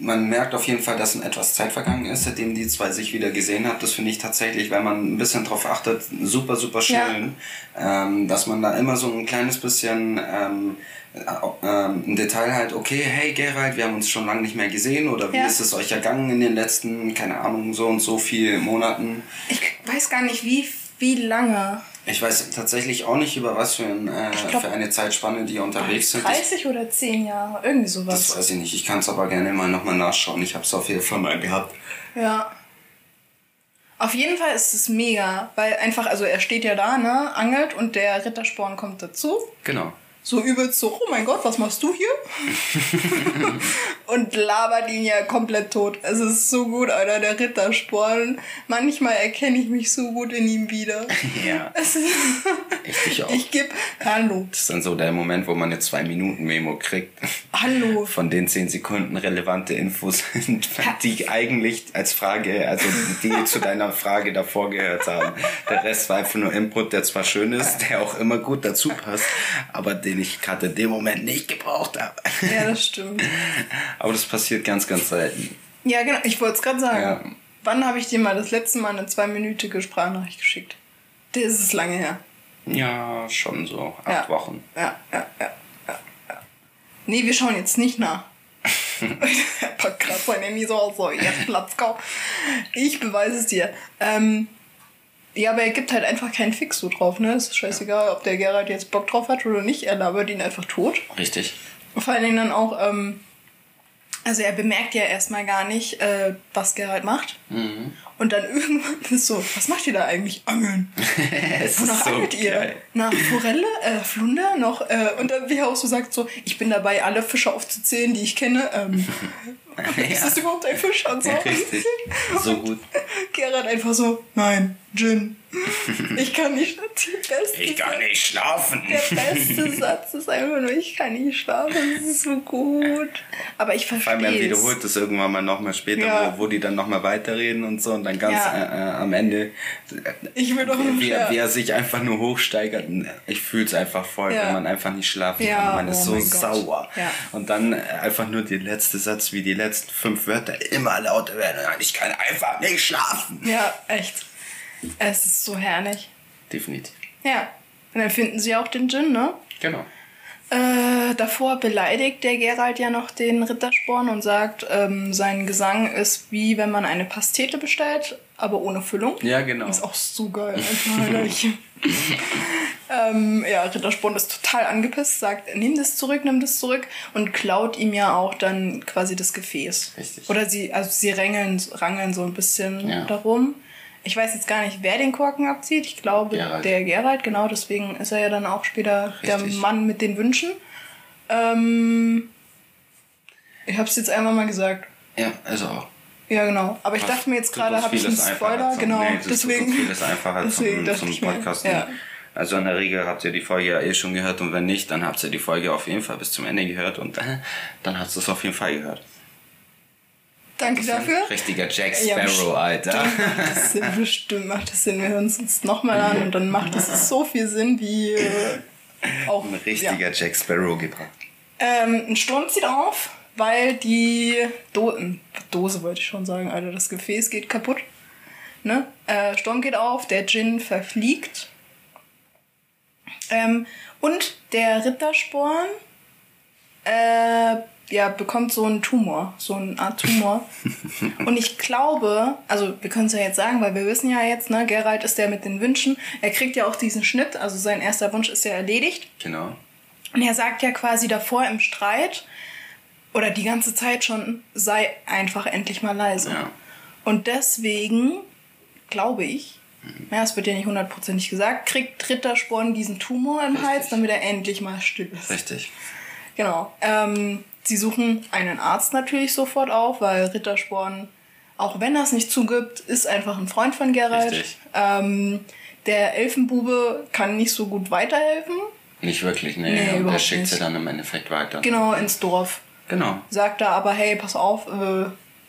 Man merkt auf jeden Fall, dass ein etwas Zeit vergangen ist, seitdem die zwei sich wieder gesehen hat. Das finde ich tatsächlich, wenn man ein bisschen drauf achtet, super, super schön. Ähm, dass man da immer so ein kleines bisschen ähm, äh, ähm, ein Detail halt, okay, hey Gerald, wir haben uns schon lange nicht mehr gesehen oder wie Ja. ist es euch ergangen in den letzten, keine Ahnung, so und so viel Monaten. Ich weiß gar nicht, wie, wie lange. Ich weiß tatsächlich auch nicht, über was für, ein, äh, glaub, für eine Zeitspanne die unterwegs sind. Das- 30 oder 10 Jahre, irgendwie sowas. Das weiß ich nicht. Ich kann es aber gerne mal nochmal nachschauen. Ich habe es auf jeden Fall mal gehabt. Ja. Auf jeden Fall ist es mega, weil einfach, also er steht ja da, ne, angelt und der Rittersporn kommt dazu. Genau. So übelst so, oh mein Gott, was machst du hier? und labert ihn ja komplett tot. Es ist so gut, Alter, der Rittersporn. Manchmal erkenne ich mich so gut in ihm wieder. Ja. Es ist, Ich dich auch. ich geb, hallo, Das ist dann so der Moment, wo man eine 2-Minuten-Memo kriegt. hallo. Von den 10 Sekunden relevante Infos sind, die eigentlich als Frage, also die zu deiner Frage davor gehört haben. Der Rest war einfach nur Input, der zwar schön ist, der auch immer gut dazu passt, aber den ich gerade in dem Moment nicht gebraucht habe. Ja, das stimmt. Aber das passiert ganz, ganz selten. Ja, genau, ich wollte es gerade sagen. Ja. Wann habe ich dir mal das letzte Mal eine zweiminütige Sprachnachricht geschickt? Das ist lange her. Ja, schon so. Acht Ja. Wochen. Ja, ja, ja, ja, ja. Nee, wir schauen jetzt nicht nach. er packt gerade sein Handy so aus, so, jetzt Platz, go. Ich beweise es dir. Ähm, ja, aber er gibt halt einfach keinen Fix so drauf, ne? Es ist scheißegal, ob der Gerald jetzt Bock drauf hat oder nicht. Er labert ihn einfach tot. Richtig. Vor allen Dingen dann auch, ähm, also er bemerkt ja erstmal gar nicht, äh, was Gerald macht. Mhm. Und dann irgendwann ist so, was macht ihr da eigentlich? Angeln. Wonach so angelt ihr? geil. Nach Forelle, äh, Flunder noch? Äh, und dann wie er auch so sagt, so, ich bin dabei, alle Fische aufzuzählen, die ich kenne. Ähm, Ist das überhaupt ein Fisch? Und so. Ja, richtig. So gut. Gerard einfach so, nein, Gin. Ich kann nicht beste Ich kann nicht schlafen. Der beste Satz ist einfach nur, ich kann nicht schlafen, das ist so gut. Aber ich Vor allem er verstehe es. wiederholt es irgendwann mal nochmal später, Ja. wo, wo die dann nochmal weiterreden und so und dann ganz Ja. äh, äh, am Ende, Ich will doch nur wie, wie er sich einfach nur hochsteigert. Ich fühle es einfach voll, Ja. wenn man einfach nicht schlafen kann. Man ist oh so sauer. Und dann äh, einfach nur der letzte Satz, wie die letzten fünf Wörter immer lauter werden. Ich kann einfach nicht schlafen. Ja, echt. Es ist so herrlich. Definitiv. Ja. Und dann finden sie auch den Djinn, ne? Genau. Äh, davor beleidigt der Geralt ja noch den Rittersporn und sagt, ähm, sein Gesang ist wie wenn man eine Pastete bestellt, aber ohne Füllung. Ja, genau. Ist auch so geil, ähm, ja, Rittersporn ist total angepisst, sagt, nimm das zurück, nimm das zurück und klaut ihm ja auch dann quasi das Gefäß. Richtig. Oder sie, also sie rangeln, rangeln so ein bisschen Ja. darum. Ich weiß jetzt gar nicht, wer den Korken abzieht. Ich glaube, Geralt. der Geralt, genau, deswegen ist er ja dann auch später der Richtig. Mann mit den Wünschen. Ähm, ich hab's jetzt einmal mal gesagt. Ja, also auch. Ja, genau. Aber ich Das dachte mir jetzt gerade, habe ich einen Spoiler? genau, Nee, deswegen. Vieles einfacher deswegen zum, zum Podcasten. ja. Also in der Regel habt ihr die Folge ja eh schon gehört und wenn nicht, dann habt ihr die Folge auf jeden Fall bis zum Ende gehört und dann habt ihr es auf jeden Fall gehört. Danke dafür. Richtiger Jack Ja, Sparrow, bestimmt. Alter. Macht das Sinn, bestimmt macht das Sinn. Wir hören es uns nochmal an und dann macht es so viel Sinn wie äh, auch. Ein richtiger Ja. Jack Sparrow gebracht. Ähm, ein Sturm zieht auf, weil die Do ähm, Dose, wollte ich schon sagen, Alter, das Gefäß geht kaputt. Ne? Äh, Sturm geht auf, der Djinn verfliegt. Ähm, und der Rittersporn äh, ja, bekommt so einen Tumor, so eine Art Tumor. und ich glaube, also wir können es ja jetzt sagen, weil wir wissen ja jetzt, ne, Geralt ist der mit den Wünschen. Er kriegt ja auch diesen Schnitt, also sein erster Wunsch ist ja erledigt. Genau. Und er sagt ja quasi davor im Streit oder die ganze Zeit schon, sei einfach endlich mal leise. Ja. Und deswegen glaube ich, ja, es wird ja nicht hundertprozentig gesagt, kriegt Rittersporn diesen Tumor im Richtig. Hals, damit er endlich mal still ist. Richtig. Genau. Ähm, sie suchen einen Arzt natürlich sofort auf, weil Rittersporn, auch wenn er es nicht zugibt, ist einfach ein Freund von Geralt. Richtig. Ähm, der Elfenbube kann nicht so gut weiterhelfen. Nicht wirklich, nee. Nee, und er schickt sie nicht. dann im Endeffekt weiter. Genau, ins Dorf. Genau. sagt er aber, hey, pass auf, äh,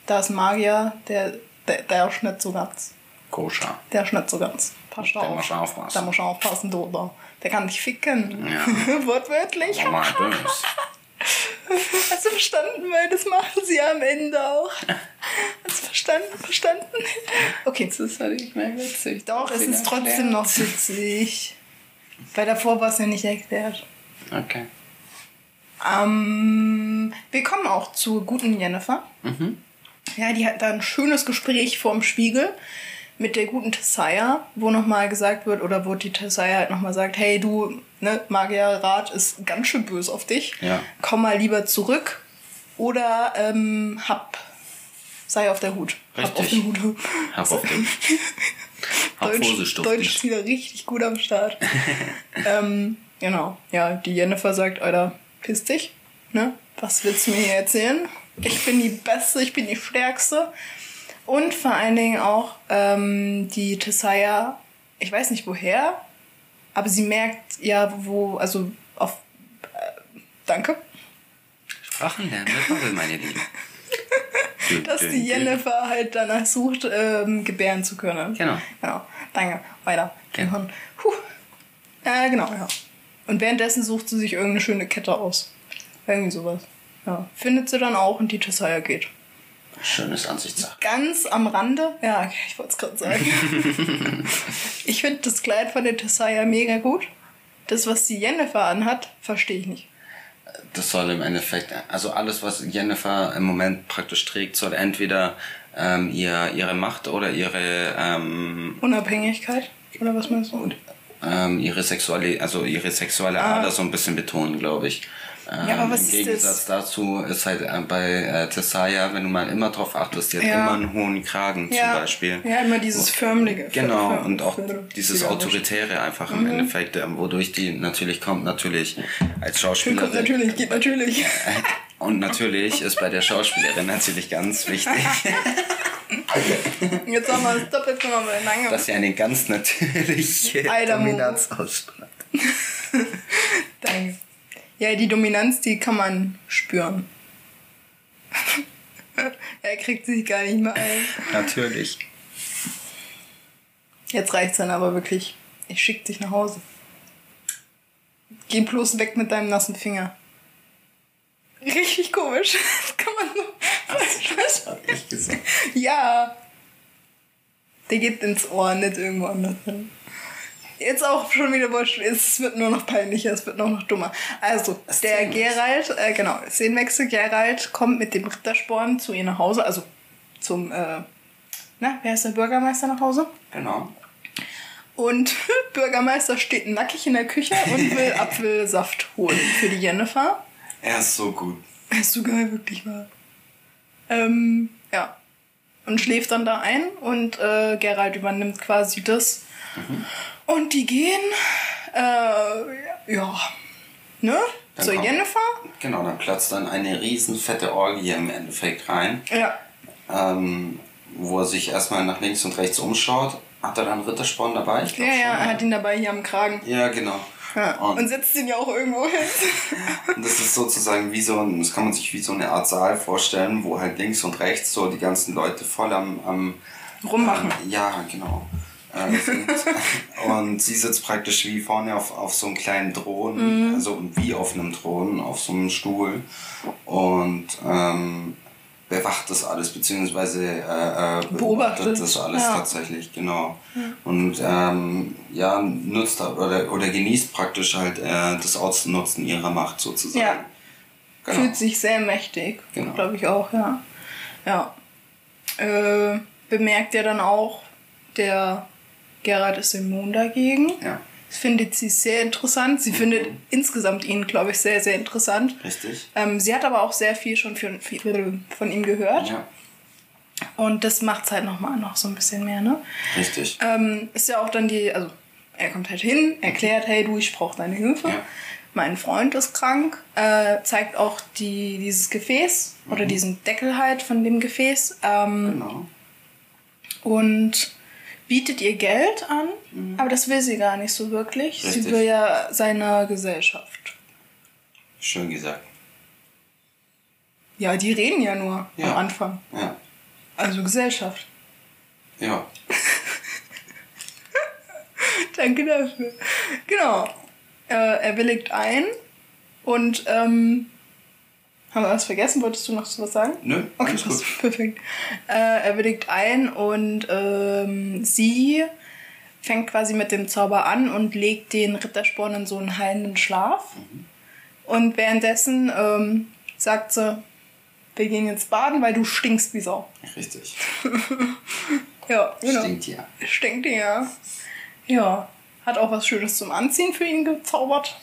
da ist ein Magier, der, der, der ist nicht so ganz. Koscher. Der ist nicht so ganz. Passt Der auf. muss aufpassen. Da muss er aufpassen, du, da. Der kann dich ficken. Ja. Wortwörtlich. Oh mein Gott. Hast du verstanden? Weil das machen sie am Ende auch. Hast du verstanden? Verstanden? Okay. Das ist halt nicht mehr witzig. Doch, es ist trotzdem erklären. noch witzig. Weil davor war es ja nicht erklärt. Okay. Ähm, wir kommen auch zur guten Jennifer. Mhm. Ja, die hat da ein schönes Gespräch vorm Spiegel mit der guten Tessaya, wo nochmal gesagt wird, oder wo die Tessaya halt nochmal sagt, hey du, ne, Magierrat ist ganz schön böse auf dich. Ja. Komm mal lieber zurück. Oder ähm, hab, sei auf der Hut. Hab auf Richtig. den Hut. Hab auf den. Hab Deutsch, Deutsch ist wieder richtig gut am Start. ähm, genau. Ja, die Jennifer sagt, Alter, piss dich. Ne? Was willst du mir hier erzählen? Ich bin die Beste, ich bin die Stärkste. Und vor allen Dingen auch ähm, die Tessaya, ich weiß nicht woher, aber sie merkt ja, wo, also auf. Äh, danke. Sprachen lernen mit Bubble, meine Lieben. Dass die. Jennifer halt danach sucht, ähm, gebären zu können. Genau. Genau. Danke. Weiter. Genau. Puh. Äh, genau, ja. Und währenddessen sucht sie sich irgendeine schöne Kette aus. Irgendwie sowas. Ja. Findet sie dann auch und die Tessaya geht. Schönes Ansichtssache. Ganz am Rande, ja, okay, ich wollte es gerade sagen. ich finde das Kleid von der Tessaya mega gut. Das, was die Jennifer anhat, verstehe ich nicht. Das soll im Endeffekt, also alles, was Jennifer im Moment praktisch trägt, soll entweder ähm, ihr, ihre Macht oder ihre, ähm, Unabhängigkeit? Oder was meinst du? ähm, ihre sexuelle, also ihre sexuelle Ader so ein bisschen betonen, glaube ich. Ähm. Ja, aber was Im ist Gegensatz dazu ist halt äh, bei äh, Tessaya, wenn du mal immer drauf achtest, die hat Ja. immer einen hohen Kragen ja. zum Beispiel. Ja, immer dieses förmliche. Genau, För- und auch dieses Autoritäre einfach Mhm. im Endeffekt, ähm, wodurch die natürlich kommt, natürlich als Kommt Schauspielerin. natürlich, geht natürlich. Und natürlich ist bei der Schauspielerin natürlich ganz wichtig, Jetzt haben wir das doppelt nochmal lange. Dass sie eine ganz natürliche. Dominanz ausstrahlt. Danke. Ja, die Dominanz, die kann man spüren. er kriegt sich gar nicht mehr ein. Natürlich. Jetzt reicht's dann aber wirklich. Ich schick dich nach Hause. Geh bloß weg mit deinem nassen Finger. Richtig komisch. Das kann man so. Hab ich gesagt. Ja. Der geht ins Ohr, nicht irgendwo anders hin. Jetzt auch schon wieder wurscht. Es wird nur noch peinlicher, es wird nur noch dummer. Also, Das der. Gerald, äh, genau, Szenenwechsel, Gerald kommt mit dem Rittersporn zu ihr nach Hause, also zum, äh, na, wer ist der Bürgermeister nach Hause? Genau. Und Bürgermeister steht nackig in der Küche und will Apfelsaft holen für die Jennifer. Er ist so gut. Ist so geil, wirklich wahr. Ähm, ja. Und schläft dann da ein und äh, Gerald übernimmt quasi das. Und die gehen, äh, ja, ne? Dann Zur kommt- Jennifer. Genau, dann platzt dann eine riesen fette Orgie im Endeffekt rein, Ja. ähm, wo er sich erstmal nach links und rechts umschaut. Hat er dann Rittersporn dabei? Ich glaub Ja, ja, er hat ihn dabei hier am Kragen. Ja, genau. Ja. Und, Und setzt ihn ja auch irgendwo hin. und das ist sozusagen wie so ein, das kann man sich wie so eine Art Saal vorstellen, wo halt links und rechts so die ganzen Leute voll am, am Rummachen. Ähm, ja, genau. Äh, sind. und sie sitzt praktisch wie vorne auf, auf so einem kleinen Thron, Mhm. also wie auf einem Thron, auf so einem Stuhl und ähm, bewacht das alles, beziehungsweise äh, äh, Beobachtet. das alles Ja. tatsächlich, genau. Und ähm, ja, nutzt oder, oder genießt praktisch halt äh, das Ausnutzen ihrer Macht sozusagen. Ja. Genau. Fühlt sich sehr mächtig. Genau. Glaube ich auch, ja. Ja. Äh, bemerkt ja dann auch, der Gerhard ist immun dagegen. Ja, Das findet sie sehr interessant. Sie findet insgesamt ihn, glaube ich, sehr, sehr interessant. richtig. Ähm, sie hat aber auch sehr viel schon für, für, von ihm gehört. Ja, Und das macht es halt nochmal noch so ein bisschen mehr, ne? richtig. Ähm, ist ja auch dann die, also er kommt halt hin, erklärt, hey du, ich brauche deine Hilfe. Ja. Mein Freund ist krank, äh, zeigt auch die, dieses Gefäß oder diesen Deckel halt von dem Gefäß ähm, Genau. und bietet ihr Geld an, aber das will sie gar nicht so wirklich. Sie Mhm. Richtig. will ja seine Gesellschaft. Schön gesagt. Ja, die reden ja nur Ja. am Anfang. Ja. Also Gesellschaft. Ja. Danke dafür. Genau. Äh, er willigt ein und ähm, haben wir was vergessen? Wolltest du noch so was sagen? Nö, Okay, alles gut. perfekt. Äh, er willigt ein und ähm, sie fängt quasi mit dem Zauber an und legt den Rittersporn in so einen heilenden Schlaf. Mhm. Und währenddessen ähm, sagt sie, wir gehen jetzt baden, weil du stinkst wie Sau. Richtig. Ja, genau. Stinkt ja. Stinkt ja. Ja. Hat auch was Schönes zum Anziehen für ihn gezaubert.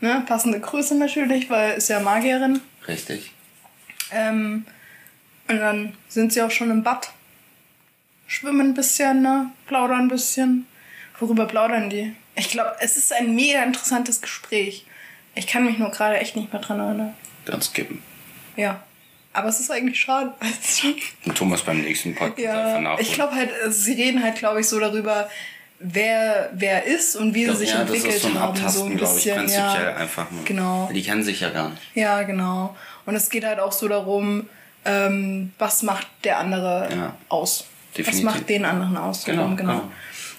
Ne? Passende Größe natürlich, weil ist ja Magierin. Richtig. Ähm, und dann sind sie auch schon im Bad. Schwimmen ein bisschen, ne? Plaudern ein bisschen. Worüber plaudern die? Ich glaube, es ist ein mega interessantes Gespräch. Ich kann mich nur gerade echt nicht mehr dran erinnern. Dann skippen. Ja. Aber es ist eigentlich schade. weißt du? Und Thomas beim nächsten Podcast einfach Ja, nachholen. ich glaube halt, äh, sie reden halt, glaube ich, so darüber, wer wer ist und wie sie sich ja, das entwickelt ist so ein haben. Abtasten, so ein glaube ich, bisschen, prinzipiell ja. einfach nur. Genau. Die kennen sich ja gar nicht. Ja, genau. Und es geht halt auch so darum, ähm, was macht der andere Ja. aus? Definitiv. Was macht den anderen aus? Genau, genau. genau.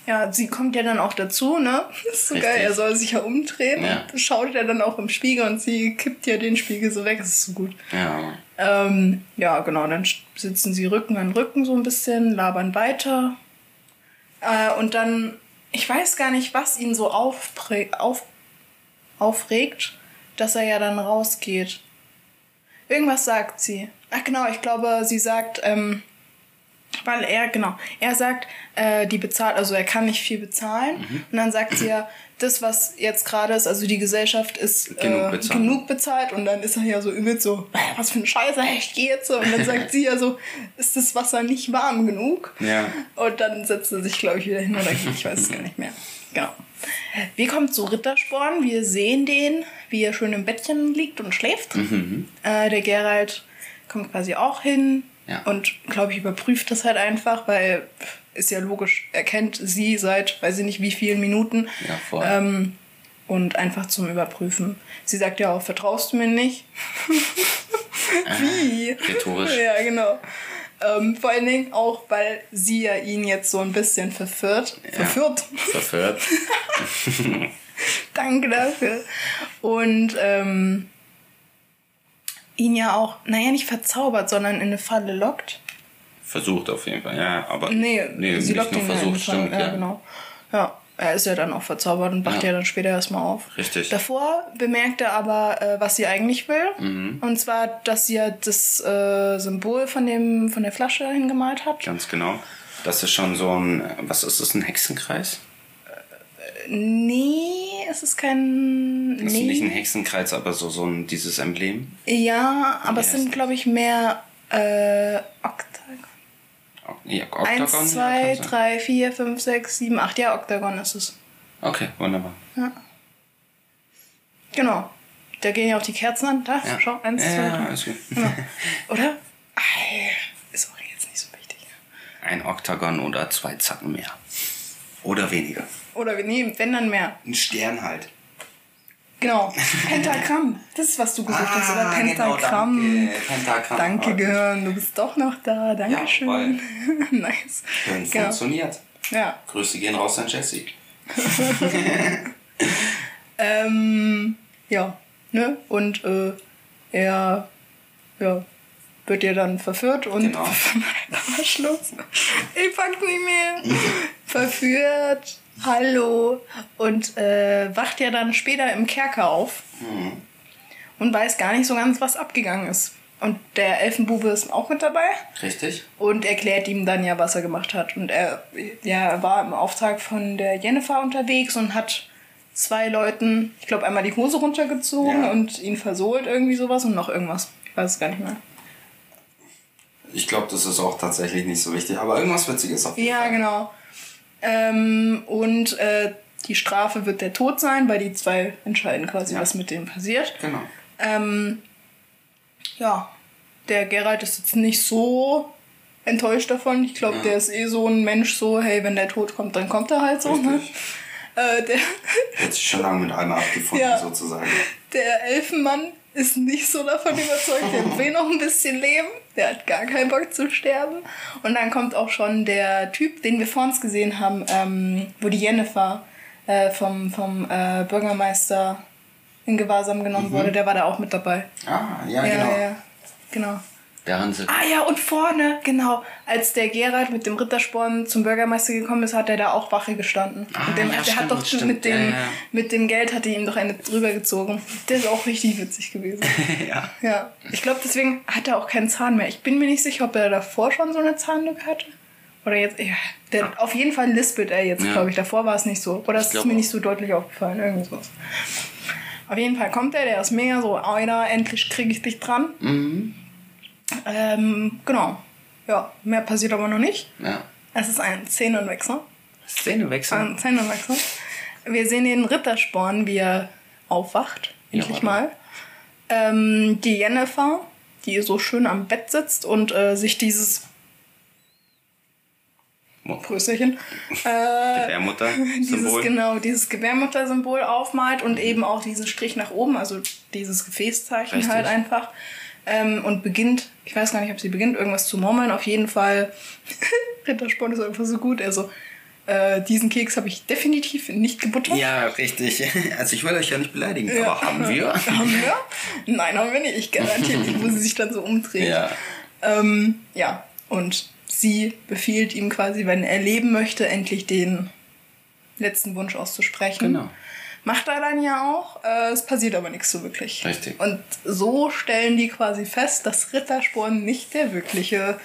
Ja, sie kommt ja dann auch dazu, ne? Das ist so Richtig. geil, er soll sich ja umdrehen. Ja. Und schaut er dann auch im Spiegel und sie kippt ja den Spiegel so weg. Das ist so gut. Ja. Ähm, ja, genau, dann sitzen sie Rücken an Rücken so ein bisschen, labern weiter. Äh, und dann, ich weiß gar nicht, was ihn so aufprä auf aufregt, dass er ja dann rausgeht. Irgendwas sagt sie. Ach genau, ich glaube, sie sagt, ähm, weil er, genau, er sagt, äh, die bezahlt, also er kann nicht viel bezahlen. Mhm. Und dann sagt sie ja, das, was jetzt gerade ist, also die Gesellschaft ist Genug äh, bezahlt. genug bezahlt. Und dann ist er ja so übel so, "Äh, was für ein Scheiße, ich gehe jetzt. so." Und dann sagt sie ja so, ist das Wasser nicht warm genug? Ja. Und dann setzt er sich, glaube ich, wieder hin oder geht, ich weiß es gar nicht mehr. Genau. Wir kommen zu Rittersporn. Wir sehen den, wie er schön im Bettchen liegt und schläft. Mhm. Äh, der Gerald kommt quasi auch hin, Ja. Und, glaube ich, überprüft das halt einfach, weil ist ja logisch, er kennt sie seit, weiß ich nicht wie vielen Minuten. Ja, voll. Ähm, und einfach zum Überprüfen. Sie sagt ja auch, vertraust du mir nicht? wie? rhetorisch. Ja, genau. Ähm, vor allen Dingen auch, weil sie ja ihn jetzt so ein bisschen verführt. Verführt. Verführt. Danke dafür. Und ähm, ihn ja auch, naja, nicht verzaubert, sondern in eine Falle lockt. Versucht auf jeden Fall, ja, aber Nee, nee sie nicht lockt nur ihn ja versucht, Falle. stimmt, ja, ja. genau. Ja, er ist ja dann auch verzaubert und wacht Ja. ja, dann später erstmal auf. Richtig. Davor bemerkt er aber, äh, was sie eigentlich will. Mhm. Und zwar, dass sie ja das äh, Symbol von, dem, von der Flasche hingemalt hat. Ganz genau. Das ist schon so ein, was ist das, ein Hexenkreis? Nee, es ist kein. Das ist nee. nicht ein Hexenkreis, aber so, so ein, dieses Emblem. Ja, aber es heißt sind, glaube ich, mehr äh, Oktagon. Ja, Oktagon? Eins, zwei, drei, vier, fünf, sechs, sieben, acht. Ja, Oktagon ist es. Okay, wunderbar. Ja. Genau. Da gehen ja auch die Kerzen an. Da, Ja. schau, eins, ja, zwei, ja, drei. alles gut. Genau. Oder? Ist auch jetzt nicht so wichtig. Ein Oktagon oder zwei Zacken mehr. Oder weniger. Oder wir nehmen, wenn dann mehr. Ein Stern halt. Genau. Pentagramm. Das ist, was du gesucht hast, oder? Ah, Pentagramm. Genau, danke. Pentagramm. Danke, Gehirn. Du bist doch noch da. Dankeschön. voll. nice. Schön Genau. funktioniert. Ja. Grüße gehen raus an Jesse. Ähm, ja, ne? Und äh, er ja, wird ja dann verführt und Genau. Schluss. Ich pack nicht mehr. verführt. Hallo. Und äh, wacht ja dann später im Kerker auf und weiß gar nicht so ganz, was abgegangen ist. Und der Elfenbube ist auch mit dabei Richtig? und erklärt ihm dann ja, was er gemacht hat. Und er, ja, war im Auftrag von der Jennifer unterwegs und hat zwei Leuten, ich glaube, einmal die Hose runtergezogen Ja. und ihn versohlt, irgendwie sowas und noch irgendwas. Ich weiß es gar nicht mehr. Ich glaube, das ist auch tatsächlich nicht so wichtig, aber irgendwas Witziges auf jeden Ja, Fall. genau. Ähm, und äh, die Strafe wird der Tod sein, weil die zwei entscheiden quasi, Ja. was mit dem passiert. Genau. Ähm, ja, der Geralt ist jetzt nicht so enttäuscht davon. Ich glaube, Ja. der ist eh so ein Mensch, so, hey, wenn der Tod kommt, dann kommt er halt so. Ne? Äh, der, Hat sich schon lange mit einmal abgefunden, Ja. sozusagen. der Elfenmann ist nicht so davon überzeugt. Der will noch ein bisschen leben. Der hat gar keinen Bock zu sterben. Und dann kommt auch schon der Typ, den wir vor uns gesehen haben, ähm, wo die Jennifer äh, vom, vom äh, Bürgermeister in Gewahrsam genommen wurde. Der war da auch mit dabei. Ah, ja, ja, genau. ja. Genau. Der Hansel. Ah ja, und vorne, genau, als der Gerald mit dem Rittersporn zum Bürgermeister gekommen ist, hat er da auch Wache gestanden. Ah, und dem, ja, der stimmt, hat doch stimmt. mit dem, Ja, ja. mit dem Geld hat er ihm doch eine drüber gezogen. Der ist auch richtig witzig gewesen. ja. ja. Ich glaube, deswegen hat er auch keinen Zahn mehr. Ich bin mir nicht sicher, ob er davor schon so eine Zahnlücke hatte. Oder jetzt, ja, der, auf jeden Fall lispelt er jetzt, Ja. glaube ich. Davor war es nicht so. Oder es ist mir auch. nicht so deutlich aufgefallen. Irgendwie sowas. Auf jeden Fall kommt er, der ist mega so, Alter, endlich kriege ich dich dran. Mhm. Ähm, genau. Ja, mehr passiert aber noch nicht. Ja. Es ist ein Szenenwechsel. Szenewechsel. Ein Szenenwechsel. Wir sehen den Rittersporn, wie er aufwacht. Endlich mal. Ähm, die Jennifer, die so schön am Bett sitzt und äh, sich dieses Prösterchen. Äh, Gebärmutter. dieses, Symbol. genau, dieses Gebärmutter-Symbol aufmalt und eben auch diesen Strich nach oben, also dieses Gefäßzeichen Richtig. halt einfach. Ähm, und beginnt, ich weiß gar nicht, ob sie beginnt, irgendwas zu murmeln. Auf jeden Fall, Rittersporn ist einfach so gut. Also, äh, diesen Keks habe ich definitiv nicht gebuttert. Ja, richtig. Also ich will euch ja nicht beleidigen, Ja. aber haben wir? Haben wir? Nein, haben wir nicht. Ich garantiere nicht, wo sie sich dann so umdreht. Ja. Ähm, ja, und sie befiehlt ihm quasi, wenn er leben möchte, endlich den letzten Wunsch auszusprechen. Genau. Macht er dann ja auch, äh, es passiert aber nichts so wirklich. Richtig. Und so stellen die quasi fest, dass Rittersporn nicht der wirkliche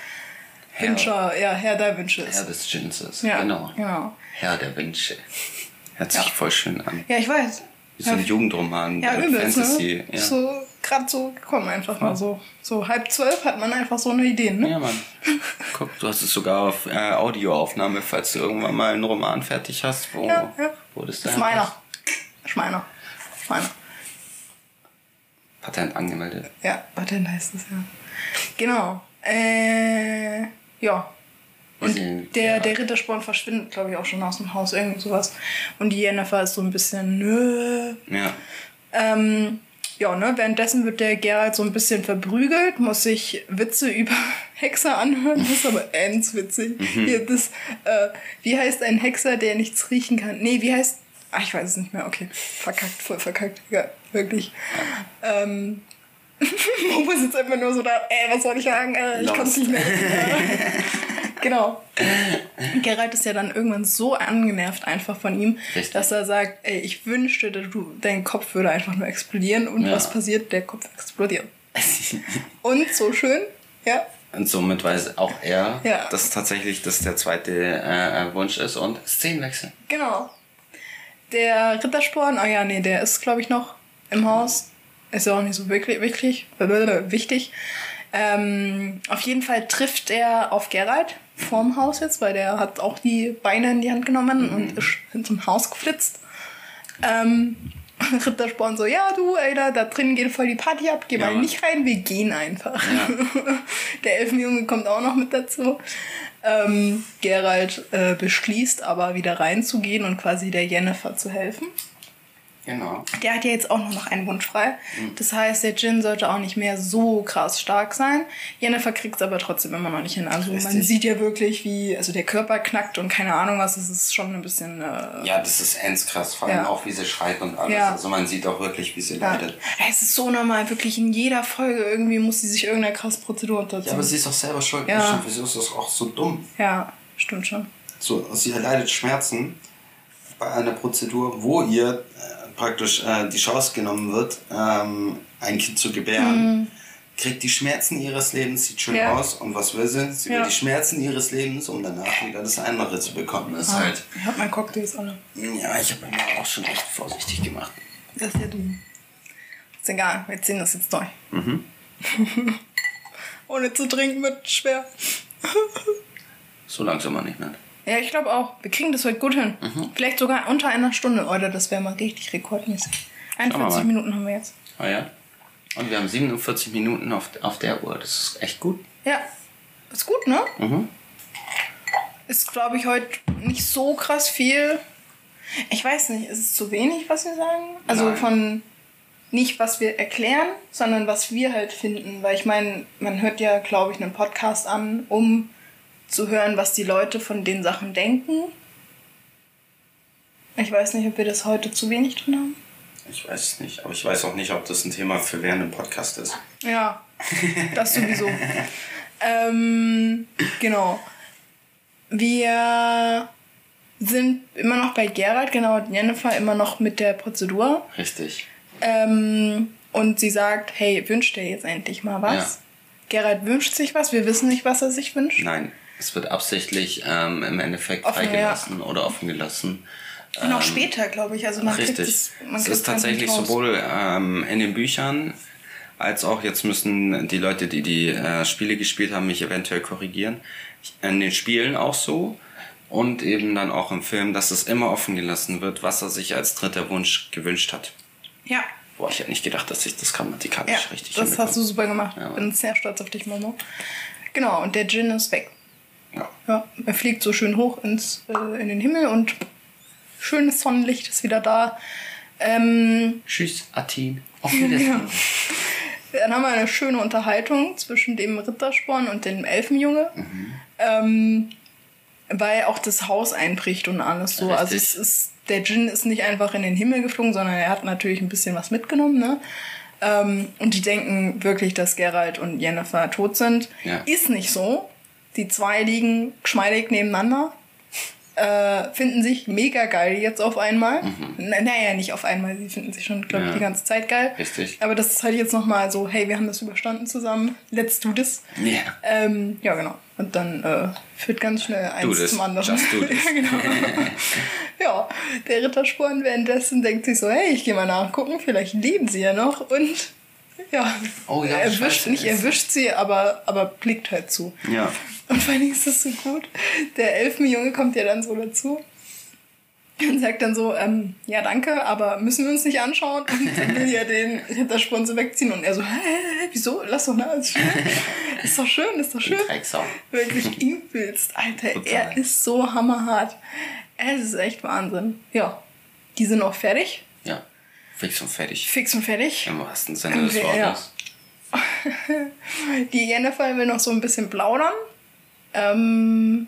Herr. Wünscher, ja, Herr der Wünsche ist. Herr des Dschinses. Ja, Genau. genau. Herr der Wünsche. Hört sich Ja. voll schön an. Ja, ich weiß. Wie so ein Jugendroman. Ja, äh, übelst, Fantasy. ne? Ja. So, gerade so gekommen einfach mal so. So halb zwölf hat man einfach so eine Idee, ne? ja, Mann. Guck, du hast es sogar auf äh, Audioaufnahme, falls du irgendwann mal einen Roman fertig hast. Wo, Ja, ja. wo das ist da meiner. Das ist meiner. Das ist meiner. Patent angemeldet. Ja, Patent heißt es ja. Genau. Äh, ja. Und sie- der, ja. der Rittersporn verschwindet, glaube ich, auch schon aus dem Haus, irgend sowas. Und die Jennifer ist so ein bisschen, nö. Ja. Ähm, ja, ne, währenddessen wird der Gerald so ein bisschen verprügelt, muss sich Witze über Hexer anhören, das ist aber ends witzig. Hier, das, äh, wie heißt ein Hexer, der nichts riechen kann? Nee, wie heißt, ach, ich weiß es nicht mehr, okay, verkackt, voll verkackt, ja, wirklich. Ähm, Momo ist jetzt einfach nur so da, ey, was soll ich sagen, äh, ich kann es nicht mehr. genau. Gerald ist ja dann irgendwann so angenervt einfach von ihm, Richtig. dass er sagt, ey, ich wünschte, dass du, dein Kopf würde einfach nur explodieren und Ja. was passiert? Der Kopf explodiert. Und so schön, ja. Und somit weiß auch er, Ja. dass tatsächlich das der zweite äh, Wunsch ist und Szenenwechsel. Genau. Der Rittersporn, oh ja, nee, der ist, glaube ich, noch im Haus. Ist ja auch nicht so wirklich, wirklich wichtig. Ähm, auf jeden Fall trifft er auf Gerald vorm Haus jetzt, weil der hat auch die Beine in die Hand genommen und ist zum Haus geflitzt. Ähm, Rittersporn so, ja du, ey, da, drin geht voll die Party ab, geh Ja, mal nicht rein, wir gehen einfach. Der Elfenjunge kommt auch noch mit dazu. Ähm, Gerald äh, beschließt aber wieder reinzugehen und quasi der Jennifer zu helfen. Genau. Der hat ja jetzt auch nur noch einen Wunsch frei. Das heißt, der Djinn sollte auch nicht mehr so krass stark sein. Jennifer kriegt es aber trotzdem immer noch nicht hin. Also man Richtig. sieht ja wirklich, wie also der Körper knackt und keine Ahnung was. Es ist schon ein bisschen... Äh, Ja, das ist ends krass, vor allem Ja. auch wie sie schreit und alles. Ja. Also man sieht auch wirklich, wie sie ja. leidet. Es ist so normal, wirklich in jeder Folge irgendwie muss sie sich irgendeiner krass Prozedur unterziehen. Ja, aber sie ist auch selber schuld. Ja. Bestimmt, Wieso ist das auch so dumm? ja, stimmt schon. So, sie erleidet Schmerzen bei einer Prozedur, wo ihr äh, praktisch äh, die Chance genommen wird, ähm, ein Kind zu gebären. Kriegt die Schmerzen ihres Lebens, sieht schön Mhm. Ja. aus und was will sie? Sie will Ja. die Schmerzen ihres Lebens, um danach wieder das andere zu bekommen. Das ist Ah, halt. Ich hab meinen Cocktails alle. Ja, ich habe mir auch schon echt vorsichtig gemacht. Das ist ja dumm. Ist egal, wir ziehen das jetzt durch. Mhm. Ohne zu trinken wird schwer. So langsam mal nicht mehr. Ja, ich glaube auch. Wir kriegen das heute gut hin. Mhm. Vielleicht sogar unter einer Stunde, oder? Das wäre mal richtig rekordmäßig. wir 41 mal. Minuten haben wir jetzt. Ah ja? Und wir haben 47 Minuten auf, auf der Uhr. Das ist echt gut. Ja. Ist gut, ne? Mhm. Ist, glaube ich, heute nicht so krass viel. Ich weiß nicht, ist es zu wenig, was wir sagen? Also Nein. von nicht, was wir erklären, sondern was wir halt finden. Weil ich meine, man hört ja, glaube ich, einen Podcast an, um zu hören, was die Leute von den Sachen denken. Ich weiß nicht, ob wir das heute zu wenig drin haben. Ich weiß es nicht. Aber ich weiß auch nicht, ob das ein Thema für während dem Podcast ist. Ja, das sowieso. ähm, genau. Wir sind immer noch bei Gerald, genau, und Jennifer immer noch mit der Prozedur. Richtig. Ähm, und sie sagt, hey, wünscht dir jetzt endlich mal was? Ja. Gerald wünscht sich was, wir wissen nicht, was er sich wünscht. Nein, es wird absichtlich ähm, im Endeffekt Offen, freigelassen oder offen gelassen. Und auch später, glaube ich. Also man kriegt Richtig. es, man es kriegt ist tatsächlich sowohl ähm, in den Büchern als auch jetzt müssen die Leute, die die äh, Spiele gespielt haben, mich eventuell korrigieren. In den Spielen auch so und eben dann auch im Film, dass es immer offen gelassen wird, was er sich als dritter Wunsch gewünscht hat. Ja, Boah, ich hätte nicht gedacht, dass ich das grammatikalisch ja richtig das hast du super gemacht. Ja, Bin sehr stolz auf dich, Momo. Genau, und der Djinn ist weg. Ja. Ja, er fliegt so schön hoch ins, äh, in den Himmel und schönes Sonnenlicht ist wieder da. Ähm, Tschüss, Athen. Auf Wiedersehen. dann haben wir eine schöne Unterhaltung zwischen dem Rittersporn und dem Elfenjunge. Ähm, weil auch das Haus einbricht und alles so. Also Richtig. es ist, der Djinn ist nicht einfach in den Himmel geflogen, sondern er hat natürlich ein bisschen was mitgenommen, ne? Ähm, und die denken wirklich, dass Geralt und Jennifer tot sind. Ja. Ist nicht so. Die zwei liegen geschmeidig nebeneinander. Äh, finden sich mega geil jetzt auf einmal. Na, naja, nicht auf einmal, sie finden sich schon, glaube ich, Mhm. Ja. die ganze Zeit geil. Richtig. Aber das ist halt jetzt nochmal so, hey, wir haben das überstanden zusammen, let's do this. Ja. Ähm, ja, genau. Und dann äh, führt ganz schnell eins this. zum anderen. Just do this. ja, genau. ja, der Rittersporn währenddessen denkt sich so, hey, ich gehe mal nachgucken, vielleicht leben sie ja noch. Und ja, Oh ja, erwischt, scheiße. nicht erwischt sie, aber, aber blickt halt zu. Ja. Und vor allem ist das so gut. Der Elfenjunge kommt ja dann so dazu. und sagt dann so, ähm, ja danke, aber müssen wir uns nicht anschauen und will ja den Rittersporn so wegziehen und er so, hä, hä, wieso, lass doch nach, ist schön, ist doch schön, ist doch schön. Wirklich übelst, Alter, Total. er ist so hammerhart. Es ist echt Wahnsinn. Ja, die sind auch fertig. Fix und fertig. fix und fertig. Im wahrsten Sinne des Ja. Wortes. Die Jennifer will noch so ein bisschen plaudern. Ähm,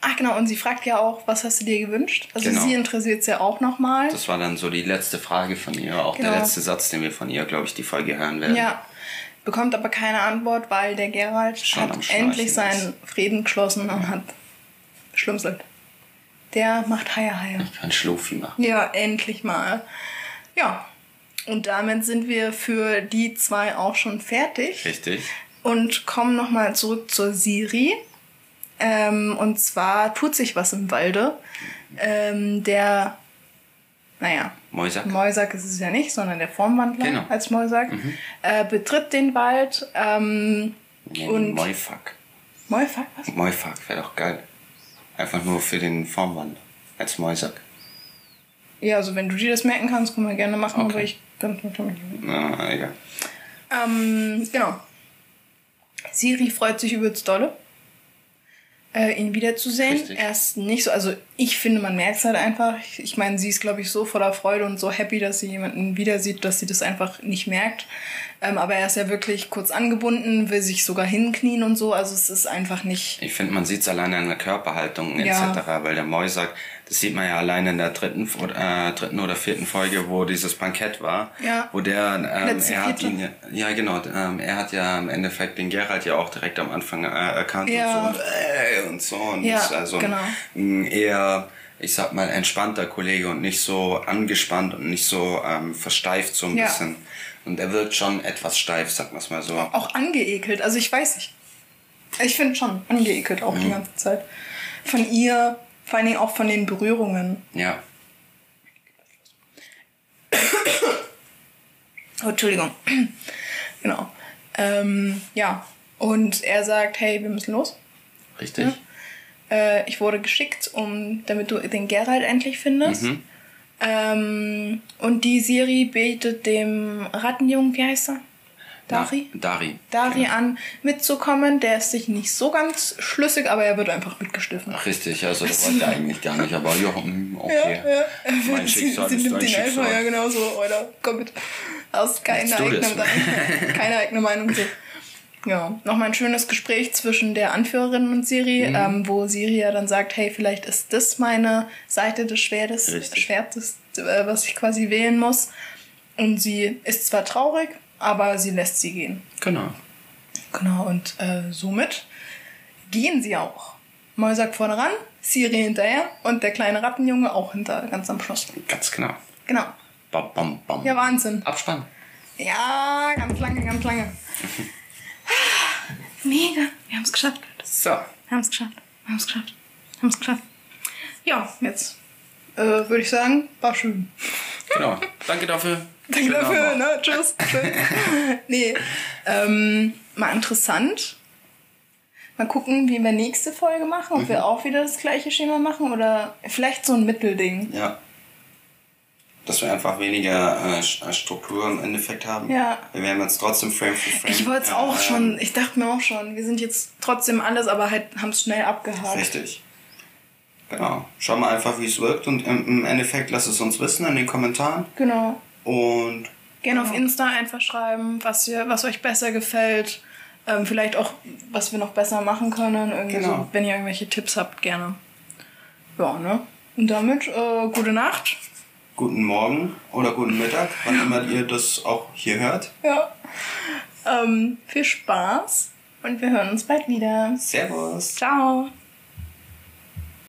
ach genau, und sie fragt ja auch, was hast du dir gewünscht? Also Genau. sie interessiert es ja auch nochmal. Das war dann so die letzte Frage von ihr, auch Genau. der letzte Satz, den wir von ihr, glaube ich, die Folge hören werden. Ja, bekommt aber keine Antwort, weil der Gerald Schon hat endlich seinen Frieden geschlossen und hat schlummselt. Der macht Haie Haie. Ich kann Schlufi machen. Ja, endlich mal. Ja, und damit sind wir für die zwei auch schon fertig. Richtig. Und kommen nochmal zurück zur Siri. Ähm, und zwar tut sich was im Walde. Ähm, der, naja, Mäuser. Mäusack ist es ja nicht, sondern der Formwandler Genau. als Mäusack, äh, betritt den Wald. Ähm, Nee, und Mäufuck. Mäusack, was? Mäufuck wäre doch geil. Einfach nur für den Formwandler. Als Mäusack. Ja, also wenn du dir das merken kannst, können wir gerne machen, Okay. aber ich kann Na, egal. Ähm, genau. Siri freut sich übelst dolle, äh, ihn wiederzusehen. Richtig. Er ist nicht so, also ich finde, man merkt es halt einfach. Ich, ich meine, sie ist, glaube ich, so voller Freude und so happy, dass sie jemanden wieder sieht, dass sie das einfach nicht merkt. Ähm, aber er ist ja wirklich kurz angebunden, will sich sogar hinknien und so. Also es ist einfach nicht. Ich finde, man sieht es alleine an der Körperhaltung Ja. etc., weil der Mäusack, das sieht man ja alleine in der dritten, äh, dritten oder vierten Folge, wo dieses Bankett war, Ja. wo der, ähm, Letzte er hat ihn, ja- ja genau, ähm, er hat ja im Endeffekt den Gerald ja auch direkt am Anfang äh, erkannt Ja. und so und, äh, und so und Ja, ist also genau. ein eher, ich sag mal, entspannter Kollege und nicht so angespannt und nicht so ähm, versteift so ein Ja. bisschen. Und er wirkt schon etwas steif, sag mal's mal so. Auch angeekelt. Also ich weiß nicht. Ich finde schon angeekelt auch Mhm. die ganze Zeit. Von ihr, vor allen Dingen auch von den Berührungen. Ja. Oh, Entschuldigung. genau. Ähm, ja. Und er sagt, hey, wir müssen los. Richtig? Äh, ich wurde geschickt, um, damit du den Gerald endlich findest. Mhm. Ähm, und die Siri betet dem Rattenjungen, wie heißt er? Dari? Na, Dari. Dari Genau. an, mitzukommen. Der ist sich nicht so ganz schlüssig, aber er wird einfach mitgeschliffen. Ach, richtig, also das wollte er eigentlich gar nicht, aber ja, hm, okay. Ja, ja. Mein Schicksal sie, sie ist nimmt dein ihn einfach, ja Schicksal. genau so, oder komm mit. Aus keine Let's do eigene, this. keine eigene Meinung so. Ja, nochmal ein schönes Gespräch zwischen der Anführerin und Siri, Mhm. ähm, wo Siri ja dann sagt, hey, vielleicht ist das meine Seite des Schwertes. Schwertes, äh, was ich quasi wählen muss. Und sie ist zwar traurig, aber sie lässt sie gehen. Genau. Genau, und äh, somit gehen sie auch. Mäusack vorne ran, Siri hinterher und der kleine Rattenjunge auch hinter, ganz am Schluss. Ganz genau. Genau. Bam, bam, bam. Ja, Wahnsinn. Abspann. Ja, ganz lange, ganz lange. Mega. Wir haben es geschafft. So. Wir haben es geschafft. Wir haben es geschafft. Wir haben es geschafft. Ja, jetzt äh, würde ich sagen, war schön. Genau. Danke dafür. Danke dafür, ne? Tschüss. Nee, ähm, mal interessant. Mal gucken, wie wir nächste Folge machen. Ob Mhm. wir auch wieder das gleiche Schema machen oder vielleicht so ein Mittelding. Ja. Dass wir einfach weniger äh, äh, Struktur im Endeffekt haben. Ja. Wir werden jetzt trotzdem Frame für Frame. Ich wollte es äh, auch ähm, schon, ich dachte mir auch schon, wir sind jetzt trotzdem alles, aber halt haben es schnell abgehakt. Richtig. Genau. Schau mal einfach, wie es wirkt und im, im Endeffekt lass es uns wissen in den Kommentaren. Genau. Und Gerne auf Insta einfach schreiben, was, ihr, was euch besser gefällt. Ähm, vielleicht auch, was wir noch besser machen können. Irgendwie Genau. so, wenn ihr irgendwelche Tipps habt, gerne. Ja, ne? Und damit äh, gute Nacht. guten Morgen oder guten Mittag, wann immer ihr das auch hier hört. Ja. Ähm, viel Spaß und wir hören uns bald wieder. Servus. Ciao.